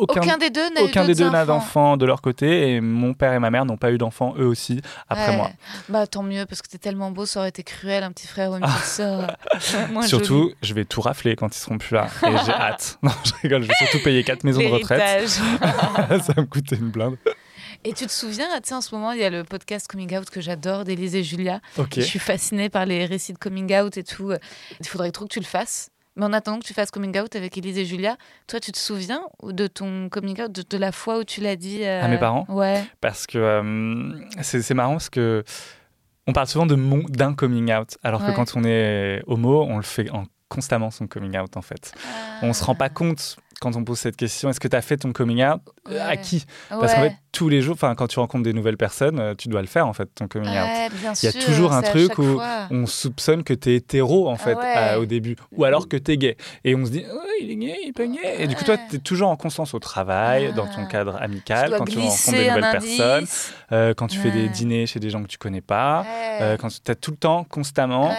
aucun, Aucun, des deux n'a aucun des deux d'autres n'a enfants. d'enfant de leur côté. Et mon père et ma mère n'ont pas eu d'enfants, eux aussi, après Ouais. moi. Bah tant mieux parce que t'es tellement beau, ça aurait été cruel un petit frère ou une petite sœur. *laughs* Surtout, je vais tout rafler quand ils seront plus là. Et j'ai *laughs* hâte. Non, je rigole, je vais surtout payer quatre maisons de retraite. *laughs* Ça va me coûter une blinde. Et tu te souviens, tu sais, en ce moment, il y a le podcast Coming Out que j'adore d'Élise et Julia. Ok. Je suis fascinée par les récits de coming out et tout. Il faudrait trop que tu le fasses. Mais en attendant que tu fasses coming out avec Élise et Julia, toi, tu te souviens de ton coming out, de, de la fois où tu l'as dit euh, À mes parents Ouais. Parce que euh, c'est marrant parce que on parle souvent d'un coming out, alors Ouais. que quand on est homo, on le fait en constamment son coming out en fait. On se rend pas compte quand on pose cette question, est-ce que tu as fait ton coming out À Ouais. qui? Parce qu'en fait, tous les jours, quand tu rencontres des nouvelles personnes, euh, tu dois le faire, en fait, ton coming out. Ouais, Il y a sûr, toujours un à truc où fois. on soupçonne que tu es hétéro, en fait, ouais. à- au début. Ou alors que tu es gay. Et on se dit, Oh, il est gay, il est pas gay. Et du coup, toi, tu es toujours en constance au travail, Ah. dans ton cadre Tu amical, quand tu rencontres des nouvelles personnes, euh, quand tu fais des dîners chez des gens que tu connais pas. Euh, quand tu es tout le temps, constamment.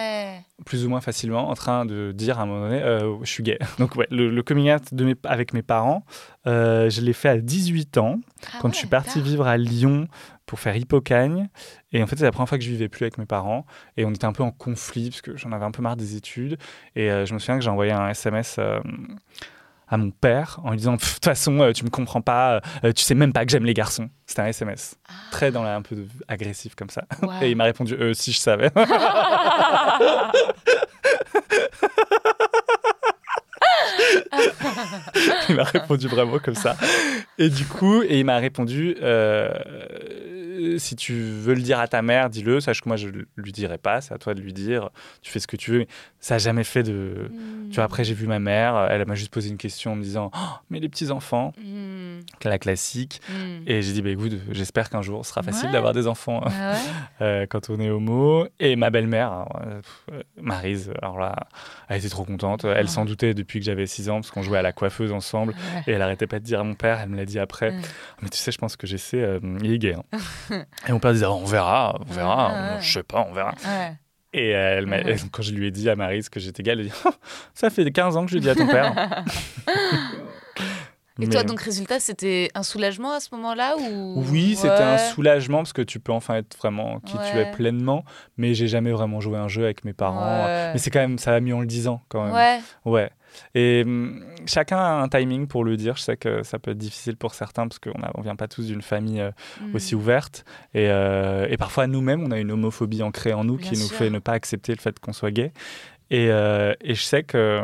Plus ou moins facilement, en train de dire à un moment donné, euh, je suis gay. *laughs* Donc, ouais, le, le coming out de mes, avec mes parents, euh, je l'ai fait à 18 ans, Ah quand ouais, je suis parti vivre à Lyon pour faire Hippocagne. Et en fait, c'est la première fois que je vivais plus avec mes parents. Et on était un peu en conflit, parce que j'en avais un peu marre des études. Et euh, je me souviens que j'ai envoyé un SMS à mon père en lui disant, de toute façon, euh, tu me comprends pas, euh, tu sais même pas que j'aime les garçons. C'était un SMS. Très dans la, un peu de- agressif comme ça. Ah. Wow. Et il m'a répondu, Euh, si je savais. *laughs* il m'a répondu vraiment comme ça. Et du coup, et il m'a répondu euh, si tu veux le dire à ta mère, dis-le. Sache que moi, je lui dirai pas. C'est à toi de lui dire. Tu fais ce que tu veux. Mais ça n'a jamais fait de. Tu vois, après, j'ai vu ma mère. Elle m'a juste posé une question en me disant Oh, Mais les petits-enfants, Hmm, la classique. hmm. Et j'ai dit bah, écoute, j'espère qu'un jour, ce sera facile Ouais. d'avoir des enfants Ah ouais *laughs* euh, quand on est homo. Et ma belle-mère, euh, euh, Maryse, alors là, elle était trop contente. Elle Ah. s'en doutait depuis que j'avais 6 ans parce qu'on jouait à la coiffeuse ensemble. Ouais. Et elle arrêtait pas de dire à mon père, elle me l'a dit après. Mais tu sais, je pense que j'essaie, euh, il est gay. hein. *laughs* *laughs* et mon père disait, on verra, on verra, Ah, je sais pas, on verra. Et elle *laughs* quand je lui ai dit à Maryse que j'étais gay, elle a dit, *laughs* ça fait 15 ans que je le dis à ton père. Et toi, Mais- donc, résultat, c'était un soulagement à ce moment-là ou... Oui, c'était un soulagement parce que tu peux enfin être vraiment qui tu es pleinement, mais j'ai jamais vraiment joué un jeu avec mes parents. Ouais. Mais c'est quand même, ça a mis en le disant quand même. Ouais. Ouais. Et hum, chacun a un timing pour le dire. Je sais que ça peut être difficile pour certains parce qu'on ne vient pas tous d'une famille euh, Hmm. aussi ouverte. Et, euh, et parfois, nous-mêmes, on a une homophobie ancrée en nous Bien qui nous fait ne pas accepter le fait qu'on soit gay. Et, euh, et je sais que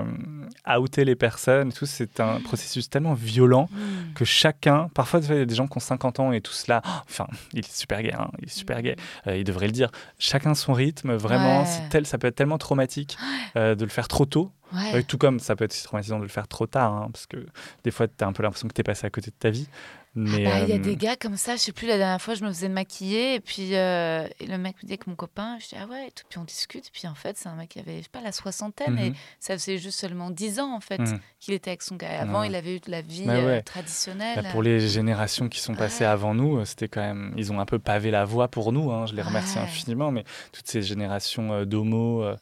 euh, outer les personnes, tout, c'est un processus tellement violent Hmm. que chacun, parfois il y a des gens qui ont 50 ans et tout cela, oh, enfin, il est super gay, hein, il est super gay, euh, il devrait le dire. Chacun son rythme, vraiment, Ouais. c'est tel, ça peut être tellement traumatique euh, de le faire trop tôt, Ouais. Tout comme ça peut être traumatisant de le faire trop tard, hein, parce que des fois, tu as un peu l'impression que tu es passé à côté de ta vie. Bah, Il y a euh, des gars comme ça, je sais plus, la dernière fois, je me faisais maquiller et puis euh, et le mec me disait que mon copain, je dis ah ouais, et tout, puis on discute, et puis en fait, c'est un mec qui avait, je sais pas, la soixantaine et mhm, ça faisait juste seulement 10 ans en fait mhm. qu'il était avec son gars. Avant, il avait eu de la vie Bah euh, traditionnelle. Bah, pour les générations qui sont passées Ouais. avant nous, euh, c'était quand même, ils ont un peu pavé la voie pour nous. hein, je les remercie Ouais. infiniment, mais toutes ces générations euh, d'homos euh,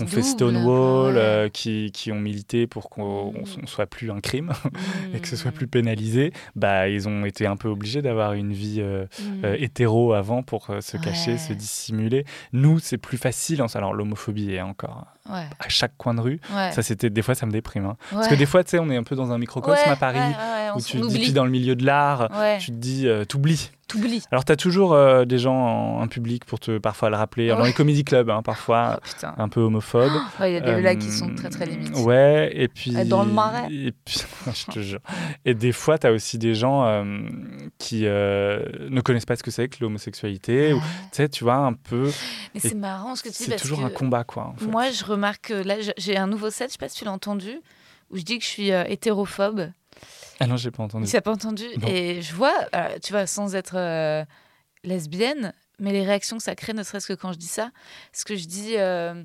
ont fait Stonewall, euh, qui, qui ont milité pour qu'on Mm. soit plus un crime *laughs* et que ce soit Mm. plus pénalisé, bah, ils ont été un peu obligés d'avoir une vie euh, Mm. euh, hétéro avant pour euh, se cacher, Ouais. se dissimuler. Nous, c'est plus facile. hein. Alors, l'homophobie est encore ouais. à chaque coin de rue. Ouais. Ça, c'était des fois, ça me déprime. hein. Parce que des fois, tu sais, on est un peu dans un microcosme à Paris on où tu te dis, dans le milieu de l'art, tu te dis, euh, t'oublies. T'oublies. Alors, tu as toujours euh, des gens en, public pour te parfois le rappeler. Dans Ouais. les comédie clubs, hein, parfois, Oh, un peu homophobes. *gasps* Ouais, Il y a des Euh, blagues qui sont très très limites. Ouais, et puis. Dans le marais. Et puis, *laughs* je te jure. Et des fois, tu as aussi des gens euh, qui euh, ne connaissent pas ce que c'est que l'homosexualité. Ouais. Tu sais, tu vois, un peu. Mais c'est marrant ce que tu dis C'est toujours que un combat, quoi. en fait. moi je remarque que là j'ai un nouveau set, je sais pas si tu l'as entendu, où je dis que je suis euh, hétérophobe. Ah non, j'ai pas entendu. Tu l'as pas entendu Non. Et je vois, euh, tu vois, sans être euh, lesbienne, mais les réactions que ça crée, ne serait-ce que quand je dis ça, parce que je dis, euh,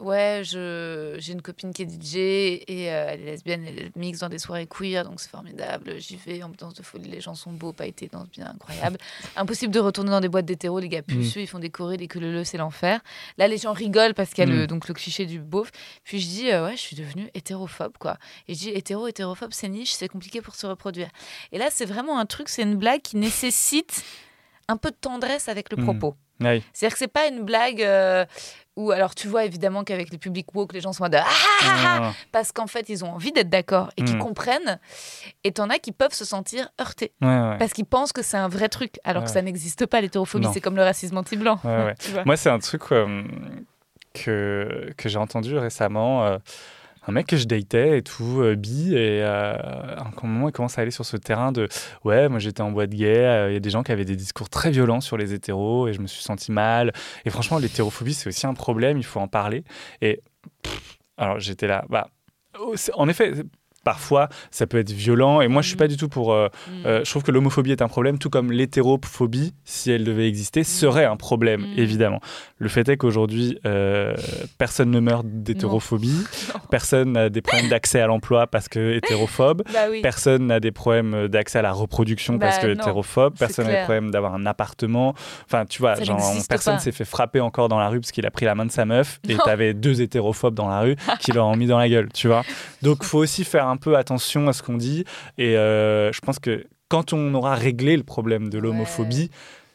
ouais, je, j'ai une copine qui est DJ et euh, elle est lesbienne, elle mixe dans des soirées queer, donc c'est formidable. J'y vais, ambiance de folie, les gens sont beaux, pas été danse bien, incroyable. *laughs* Impossible de retourner dans des boîtes d'hétéro, les gars puceux, ils font des chorés, des queues c'est l'enfer. Là, les gens rigolent parce qu'il y a le, Mm. donc le cliché du beauf. Puis je dis, euh, ouais, je suis devenue hétérophobe, quoi. Et je dis, hétéro, hétérophobe, c'est niche, c'est compliqué pour se reproduire. Et là, c'est vraiment un truc, c'est une blague qui nécessite un peu de tendresse avec le Mm. propos. C'est-à-dire que c'est pas une blague euh, où, alors tu vois évidemment qu'avec les publics woke, les gens sont en mode ah, ah, ah Ah, parce qu'en fait ils ont envie d'être d'accord et qu'ils Mm. comprennent. Et t'en as qui peuvent se sentir heurtés ouais, ouais. parce qu'ils pensent que c'est un vrai truc, alors que ça n'existe pas l'hétérophobie, c'est comme le racisme anti-blanc. *laughs* Moi, c'est un truc euh, que, que j'ai entendu récemment. euh, un mec que je datais et tout, euh, bi, et euh, à un moment, il commence à aller sur ce terrain de Ouais, moi j'étais en boîte gay, euh, il y a des gens qui avaient des discours très violents sur les hétéros, et je me suis senti mal. Et franchement, l'hétérophobie, c'est aussi un problème, il faut en parler. Et alors, j'étais là, bah, oh, en effet, parfois ça peut être violent. Et moi, je suis Mm. pas du tout pour. euh, Mm. euh, je trouve que l'homophobie est un problème, tout comme l'hétérophobie, si elle devait exister, serait un problème, Mm. évidemment. Le fait est qu'aujourd'hui, euh, personne ne meurt d'hétérophobie, *laughs* personne n'a des problèmes d'accès à l'emploi parce que hétérophobe. Bah oui. Personne n'a des problèmes d'accès à la reproduction parce Bah que non, hétérophobe. Personne n'a des problèmes d'avoir un appartement. Enfin, tu vois, Ça genre, personne s'est fait frapper encore dans la rue parce qu'il a pris la main de sa meuf et t'avais deux hétérophobes dans la rue qui *laughs* leur ont mis dans la gueule, tu vois. Donc, faut aussi faire un peu attention à ce qu'on dit. Et euh, je pense que quand on aura réglé le problème de l'homophobie,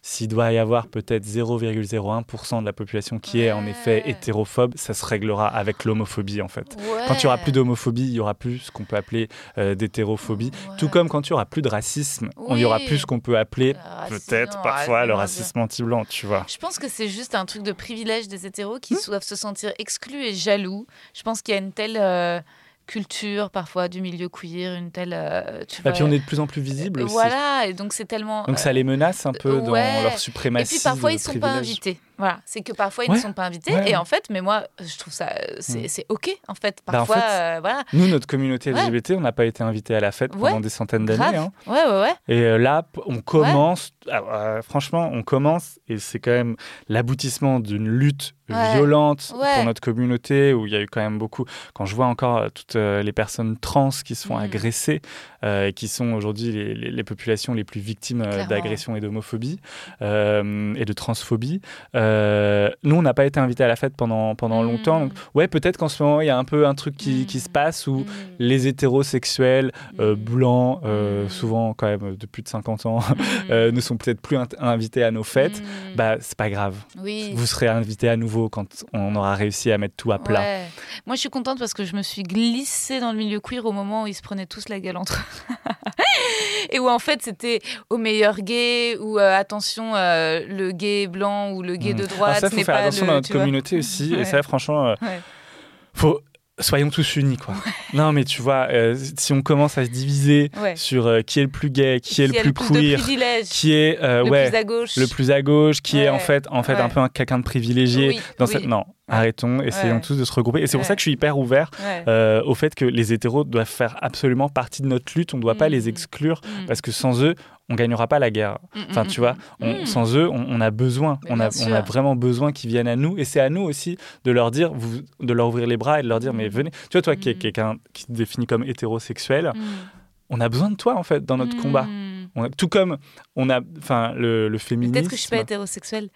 s'il doit y avoir peut-être 0,01% de la population qui est en effet hétérophobe, ça se réglera avec l'homophobie en fait. Ouais. Quand il y aura plus d'homophobie, il y aura plus ce qu'on peut appeler euh, d'hétérophobie. Tout comme quand il y aura plus de racisme, on y aura Oui. plus ce qu'on peut appeler peut-être parfois le racisme anti-blanc, tu vois. Je pense que c'est juste un truc de privilège des hétéros Hmm. qui doivent se sentir exclus et jaloux. Je pense qu'il y a une telle euh, culture parfois du milieu queer, une telle. euh, tu Et vois, puis on est de plus en plus visible aussi. Voilà, et donc c'est tellement. Donc ça euh, les menace un peu dans ouais. leur Et suprématie. puis parfois ils sont pas invités. Voilà, c'est que parfois ils Ouais. ne sont pas invités. Ouais, Et en fait, mais moi, je trouve ça, euh, c'est Mm. c'est ok en fait. Bah, en Parfois, fait, euh, voilà. Nous, notre communauté Ouais. LGBT, on n'a pas été invité à la fête pendant des centaines d'années. hein. Ouais, ouais, ouais. Et euh, là, on commence, ah, euh, franchement, on commence, et c'est quand même l'aboutissement d'une lutte violente pour notre communauté, où il y a eu quand même beaucoup, quand je vois encore toutes les personnes trans qui se font Mm. agresser, euh, et qui sont aujourd'hui les, les- les populations les plus victimes euh, Clairement. d'agression et d'homophobie, et de transphobie, euh, nous, on n'a pas été invités à la fête pendant, pendant Mm. longtemps. Donc, ouais, peut-être qu'en ce moment, il y a un peu un truc qui, Mm. qui se passe où Mm. les hétérosexuels euh, blancs, euh, souvent quand même de plus de 50 ans, *laughs* ne sont peut-être plus invités à nos fêtes, bah c'est pas grave. oui. Vous serez invités à nouveau quand on aura réussi à mettre tout à plat. Ouais. Moi, je suis contente parce que je me suis glissée dans le milieu queer au moment où ils se prenaient tous la gueule entre eux. *laughs* Et où en fait c'était au meilleur gay ou attention le gay blanc ou le gay Mm. de Alors droite ça, faut faire pas attention le, dans notre communauté aussi. Et ça, franchement, euh, Ouais. faut soyons tous unis quoi. Non mais tu vois, euh, si on commence à se diviser Ouais. sur euh, qui est le plus gay, qui est le plus queer, qui est euh, le ouais plus à gauche, le plus à gauche, qui est en fait en fait un peu un quelqu'un de privilégié Oui, dans oui. cette non. Arrêtons, essayons tous de se regrouper. Et c'est pour ça que je suis hyper ouvert au fait que les hétéros doivent faire absolument partie de notre lutte. On ne doit pas Mm. les exclure Mm. parce que sans eux, on gagnera pas la guerre. Mm, Enfin, mm, tu mm, vois, mm. on- Mm. sans eux, on, on a besoin. On a, on a vraiment besoin qu'ils viennent à nous. Et c'est à nous aussi de leur dire, vous, de leur ouvrir les bras et de leur dire, Mm. mais venez. Tu vois, toi qui es Mm. quelqu'un qui te définit comme hétérosexuel, Mm. on a besoin de toi en fait dans notre Mm. combat. On a- tout comme on a, enfin, le, le féminisme. Peut-être que je suis pas hétérosexuelle.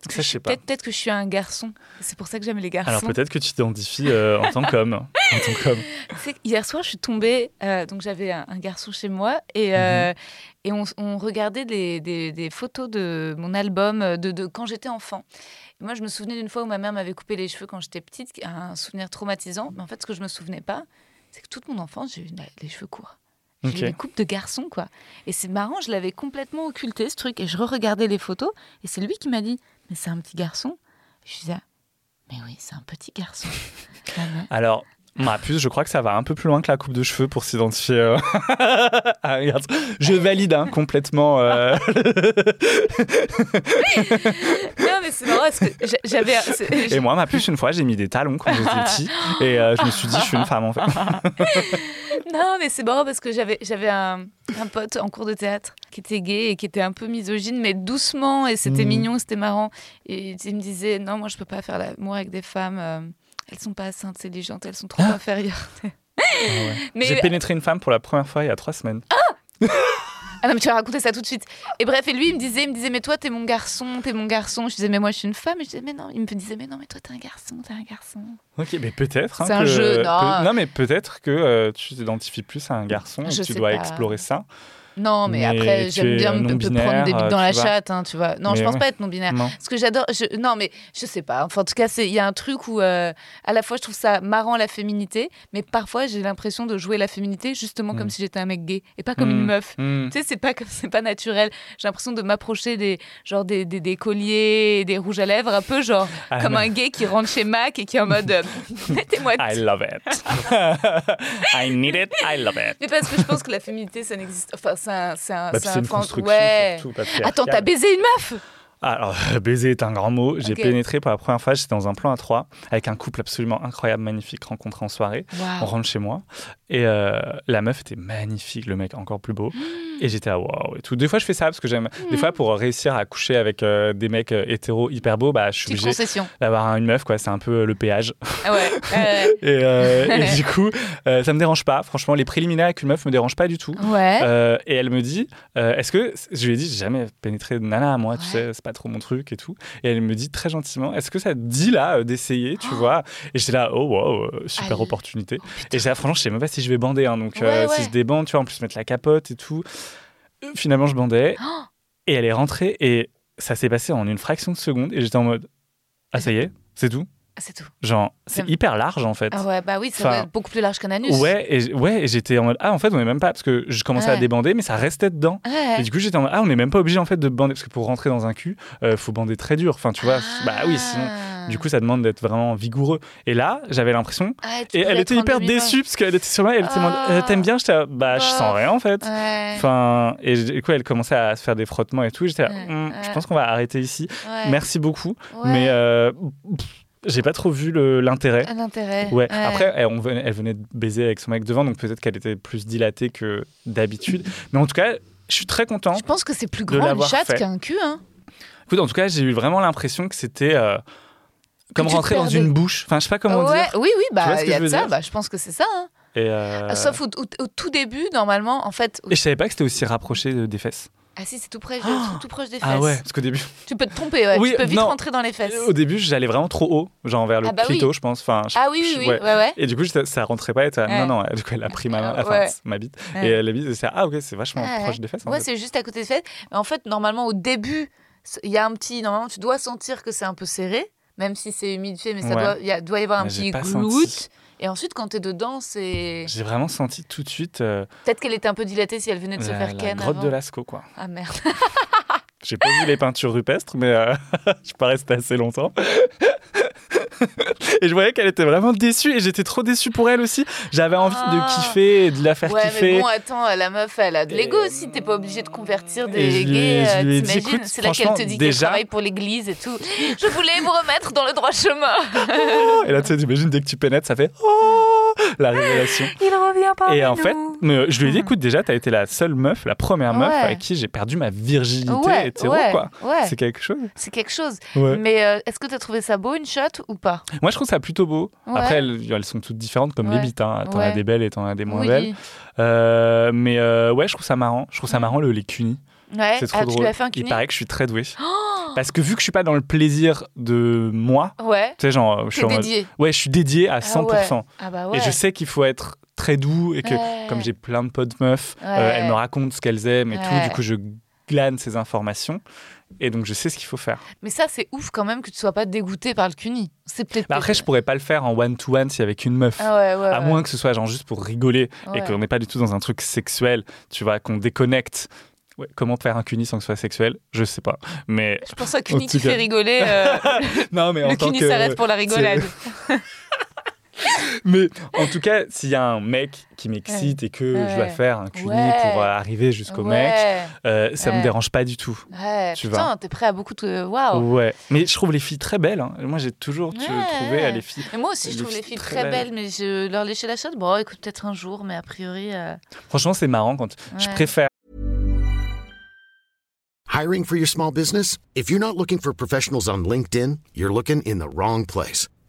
Peut-être que, je que suis un garçon. C'est pour ça que j'aime les garçons. Alors peut-être que tu t'identifies euh, en tant qu'homme. *laughs* Hier soir, je suis tombée. euh, donc, j'avais un, un garçon chez moi et, euh, Mhm. et on, on regardait des, des- des photos de mon album euh, de, de quand j'étais enfant. Et moi, je me souvenais d'une fois où ma mère m'avait coupé les cheveux quand j'étais petite, un souvenir traumatisant. Mais en fait, ce que je me souvenais pas, c'est que toute mon enfance, j'ai eu les cheveux courts. J'ai Ok. eu des coupes de garçon, quoi. Et c'est marrant, je l'avais complètement occulté, ce truc. Et je re-regardais les photos. Et c'est lui qui m'a dit Mais c'est un petit garçon. Je disais Mais oui, c'est un petit garçon. *laughs* Alors, ma puce, je crois que ça va un peu plus loin que la coupe de cheveux pour s'identifier euh, *laughs* garçon. Je valide hein, complètement. euh, non, mais c'est marrant parce que j'a- j'avais. c'est- Et moi, ma puce, une fois, j'ai mis des talons quand j'étais petit. Et euh, je me suis dit, je suis une femme en fait. *laughs* Non, mais c'est marrant parce que j'avais j'avais un, un pote en cours de théâtre qui était gay et qui était un peu misogyne, mais doucement, et c'était Mhm. mignon, c'était marrant. Et il me disait Non, moi, je peux pas faire l'amour avec des femmes. Elles sont pas assez intelligentes, elles sont trop Ah. inférieures. Ah ouais. *laughs* J'ai pénétré une femme pour la première fois il y a trois semaines. Ah non, mais tu vas raconter ça tout de suite. Et bref, et lui, il me disait, il me disait, mais toi, t'es mon garçon, t'es mon garçon. Je disais, mais moi, je suis une femme. Et je disais, mais non. Il me disait, mais non, mais toi, t'es un garçon, t'es un garçon. Ok, mais peut-être. hein, C'est un que- jeu, non. peut- non, mais peut-être que euh, tu t'identifies plus à un garçon et que tu dois pas. explorer ça. Non, mais, Mais après, j'aime bien me, prendre des bites dans la vois. chatte, hein, tu vois. Non, je pense ouais. pas être non-binaire. Non. Parce que j'adore. je- Non, mais je sais pas. Enfin, en tout cas, c'est- il y a un truc où, euh, à la fois, je trouve ça marrant la féminité, mais parfois, j'ai l'impression de jouer la féminité justement comme Mm. si j'étais un mec gay et pas comme Mm. une meuf. Hmm. Tu sais, c'est pas *laughs* c'est pas naturel. J'ai l'impression de m'approcher des genre des, des, des colliers, des rouges à lèvres, un peu genre *laughs* Ah, comme non. un gay qui rentre chez Mac et qui est en mode euh, *laughs* mettez-moi. I love it. I need it. I love it. Mais parce que je pense que la féminité, ça n'existe. Enfin, c'est un, c'est un, Bah, puis c'est c'est un une fan- construction Ouais. surtout patriarcale. Attends, t'as baisé une meuf Alors, *laughs* baiser est un grand mot. J'ai pénétré pour la première fois, j'étais dans un plan à trois, avec un couple absolument incroyable, magnifique, rencontré en soirée. On rentre chez moi, et euh, la meuf était magnifique, le mec encore plus beau. *gasps* Et j'étais à waouh et tout. Des fois, je fais ça parce que j'aime. Des fois, pour réussir à coucher avec euh, des mecs euh, hétéros hyper beaux, bah, je suis obligé d'avoir une meuf, quoi. C'est un peu le péage. Ah ouais. *laughs* Et, euh, et *laughs* du coup, ça me dérange pas. Franchement, les préliminaires avec une meuf me dérangent pas du tout. Ouais. Et elle me dit, est-ce que je lui ai dit, j'ai jamais pénétré de nana, moi, tu sais, c'est pas trop mon truc et tout. Et elle me dit très gentiment, est-ce que ça te dit là euh, d'essayer, tu vois? Et j'étais là, oh wow, euh, super Allez. opportunité. Oh, et là, franchement, je sais même pas si je vais bander, hein, donc euh, Ouais, si je débande, tu vois, en plus mettre la capote et tout. Finalement, je bandais. Oh. et elle est rentrée et ça s'est passé en une fraction de seconde. Et j'étais en mode, ah ça y est, c'est tout. C'est tout. Genre, c'est hyper large en fait. Ah ouais, bah oui, ça Enfin, doit être beaucoup plus large qu'un anus. Ouais, et, ouais, et j'étais en mode ah en fait on est même pas parce que je commençais à débander mais ça restait dedans. Ouais. Et du coup j'étais en mode ah on est même pas obligé en fait de bander parce que pour rentrer dans un cul euh, faut bander très dur. Enfin tu vois bah oui sinon Ah. du coup ça demande d'être vraiment vigoureux. Et là j'avais l'impression Ah, et elle était hyper déçue parce qu'elle était sur moi elle était en mode Ah. Euh, t'aimes bien j'étais bah je sens rien en fait. Ouais. Enfin et du coup elle commençait à se faire des frottements et tout. J'étais là, Hum, je pense qu'on va arrêter ici. Merci beaucoup mais euh, pff, j'ai pas trop vu l'intérêt. Un intérêt. Ouais. Après, elle, on venait, elle venait de baiser avec son mec devant, donc peut-être qu'elle était plus dilatée que d'habitude. Mais en tout cas, je suis très content. Je pense que c'est plus grand une chatte qu'un cul. Hein. Écoute, en tout cas, j'ai eu vraiment l'impression que c'était euh, comme rentrer dans une bouche. Enfin, je sais pas comment ouais, dire. Oui, oui, bah il y a de ça. Bah, je pense que c'est ça. hein. Et, euh, Ah, Sauf au, au- au tout début, normalement, en fait. au- et je savais pas que c'était aussi rapproché de- des fesses. Ah si, c'est tout, près, Oh tout proche des fesses. Ah ouais, parce qu'au début, Tu peux te tromper, ouais. Oui, tu peux vite non. rentrer dans les fesses. au début, j'allais vraiment trop haut, genre vers le Ah bah oui. clito, je pense. Enfin, je- Ah oui, oui, je- oui. ouais. Ouais. Et du coup, ça rentrait pas. Et. Non, non, du coup, elle a pris ma main, enfin, ma bite. Et elle a dit, c'est ah ok, c'est vachement Ouais. proche des fesses. Ouais, fait. c'est juste à côté des fesses. Mais en fait, normalement, au début, il y a un petit. Normalement, tu dois sentir que c'est un peu serré, même si c'est humidifié, mais ça doit, il y, a- doit y avoir un Mais petit senti. Et ensuite, quand t'es dedans, c'est. J'ai vraiment senti tout de suite euh, Peut-être qu'elle était un peu dilatée si elle venait de se faire la ken. grotte avant. de Lascaux, quoi. Ah merde. *laughs* J'ai pas vu les peintures rupestres, mais euh, *laughs* je suis pas resté assez longtemps. *laughs* *laughs* et je voyais qu'elle était vraiment déçue et j'étais trop déçu pour elle aussi. J'avais envie Ah. de kiffer et de la faire Ouais, kiffer. mais bon, attends, la meuf, elle a de l'ego Et- aussi. T'es pas obligé de convertir des gays. euh, T'imagines? C'est là qu'elle te dit qu'elle déjà- travaille pour l'église et tout. Je voulais vous remettre dans le droit chemin. et là, tu sais, t'imagines, dès que tu pénètres, ça fait oh la révélation. Il revient pas. Et en fait, mais, je lui ai dit, écoute, déjà, t'as été la seule meuf, la première meuf Ouais. avec qui j'ai perdu ma virginité ouais, hétéro, quoi. ouais. C'est quelque chose. C'est quelque chose. Mais euh, est-ce que tu as trouvé ça beau, une shot, ou pas? Moi, je trouve ça plutôt beau. Ouais. Après, elles, elles sont toutes différentes, comme Ouais. les bites. Hein. T'en as des belles et t'en as des moins Oui. belles. Euh, mais euh, ouais, je trouve ça marrant. Je trouve ça marrant le, les cunis. Ouais. C'est trop ah, drôle. fait un Il paraît que je suis très doué. Oh Parce que vu que je suis pas dans le plaisir de moi, Ouais. tu sais, genre, je suis mode. dédié. Ouais, je suis dédié à Ah 100%. ouais. Ah bah. Et je sais qu'il faut être très doux et que, Ouais. comme j'ai plein de potes meufs, euh, elles me racontent ce qu'elles aiment et tout. Du coup, je glane ces informations. Et donc, je sais ce qu'il faut faire. Mais ça, c'est ouf quand même que tu sois pas dégoûté par le cuni. C'est peut-être. Bah, après, je pourrais pas le faire en one-to-one si avec une meuf. Ah ouais, ouais. À ouais. moins que ce soit genre juste pour rigoler et qu'on n'est pas du tout dans un truc sexuel, tu vois, qu'on déconnecte. Ouais, comment faire un cuni sans que ce soit sexuel? Je sais pas. Mais Je pense à *laughs* Cuny tout qui fait rigoler. euh, *laughs* non, mais en le tant Cuny que s'arrête pour la rigolade. *laughs* *laughs* Mais en tout cas, s'il y a un mec qui m'excite et que je dois faire un cuni Ouais. pour euh, arriver jusqu'au mec, euh, ça me dérange pas du tout. Ouais, Tu putain, t'es prêt à beaucoup de. Waouh! Ouais. Mais je trouve les filles très belles. hein. Moi, j'ai toujours trouvé euh, les filles. Et moi aussi, je trouve les filles filles très très belles. belles, mais je leur léchais la chatte. Bon, écoute, peut-être un jour, mais a priori. euh, Franchement, c'est marrant quand je préfère. Hiring for your small business? If you're not looking for professionals on LinkedIn, you're looking in the wrong place.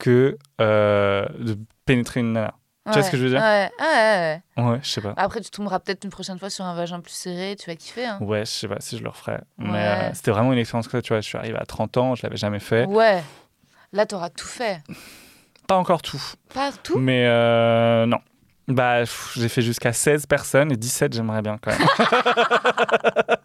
que euh, de pénétrer une nana. Tu vois ce que je veux dire? Ouais, ouais, ouais. Ouais, je sais pas. Après, tu tomberas peut-être une prochaine fois sur un vagin plus serré, tu vas kiffer. Hein. Ouais, je sais pas si je le referais. Mais euh, c'était vraiment une expérience que tu vois, je suis arrivé à 30 ans, je l'avais jamais fait. Ouais. Là, t'auras tout fait. Pas encore tout. Pas tout? Mais euh, non. Bah, j'ai fait jusqu'à 16 personnes et 17, j'aimerais bien quand même. *laughs*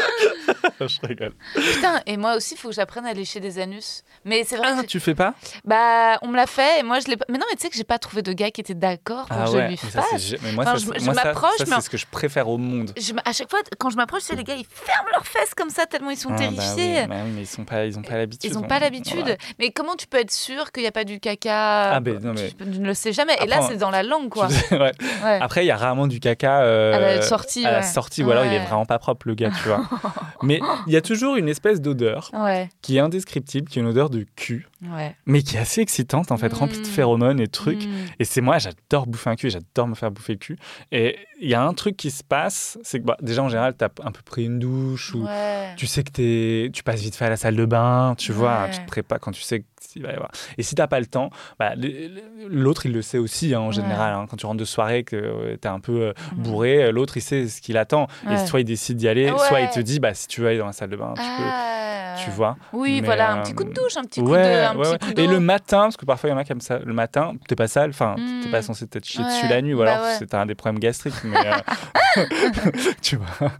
*laughs* je rigole. Putain, et moi aussi, il faut que j'apprenne à lécher des anus. Mais c'est vrai. Ah, que- tu fais pas? Bah, on me l'a fait et moi je l'ai pas. Mais non, mais tu sais que j'ai pas trouvé de gars qui était d'accord pour Ah que ouais, je lui mais ça, c'est fasse. mais moi, Enfin, ça, je- m'approche, ça, mais c'est ce que je préfère au monde. Je à chaque fois, quand je m'approche, c'est les gars, ils ferment leurs fesses comme ça tellement ils sont Ah, bah terrifiés. oui, bah oui, mais ils sont pas, ils ont pas l'habitude. Ils n'ont hein. pas l'habitude. Ouais. Mais comment tu peux être sûr qu'il n'y a pas du caca Ah, ben, non, mais- tu, tu ne le sais jamais. Et là, c'est dans la langue, quoi. *laughs* Ouais. Ouais. Après, il y a rarement du caca euh, À la sortie, à la sortie, ou alors il est vraiment pas propre, le gars, tu vois. *laughs* Mais il y a toujours une espèce d'odeur Ouais, qui est indescriptible, qui est une odeur de cul, ouais. mais qui est assez excitante, en fait, remplie de Mm. phéromones et trucs. Mm. Et c'est moi, j'adore bouffer un cul j'adore me faire bouffer le cul. Et il y a un truc qui se passe, c'est que bah, déjà en général, tu as un peu pris une douche ou Ouais. tu sais que t'es, tu passes vite fait à la salle de bain, tu vois, tu te prépares quand tu sais qu'il va y avoir. Et si t'as pas le temps, bah, l'autre il le sait aussi hein, en Ouais. général. hein. quand tu rentres de soirée, que tu es un peu euh, Mhm. bourré, euh, l'autre il sait ce qu'il attend. Ouais. Et soit il décide d'y aller, soit il te dit bah si tu veux aller dans la salle de bain, tu Ah, peux, tu vois. Oui, Mais, voilà, un euh, petit coup de douche, un petit coup de, coup. Et le matin, parce que parfois il y en a qui aiment ça, le matin, t'es pas sale, enfin, t'es Mm. pas censé t'être chier dessus la nuit, ou bah alors c'est un des problèmes gastriques, mais euh, *laughs* *laughs* tu vois,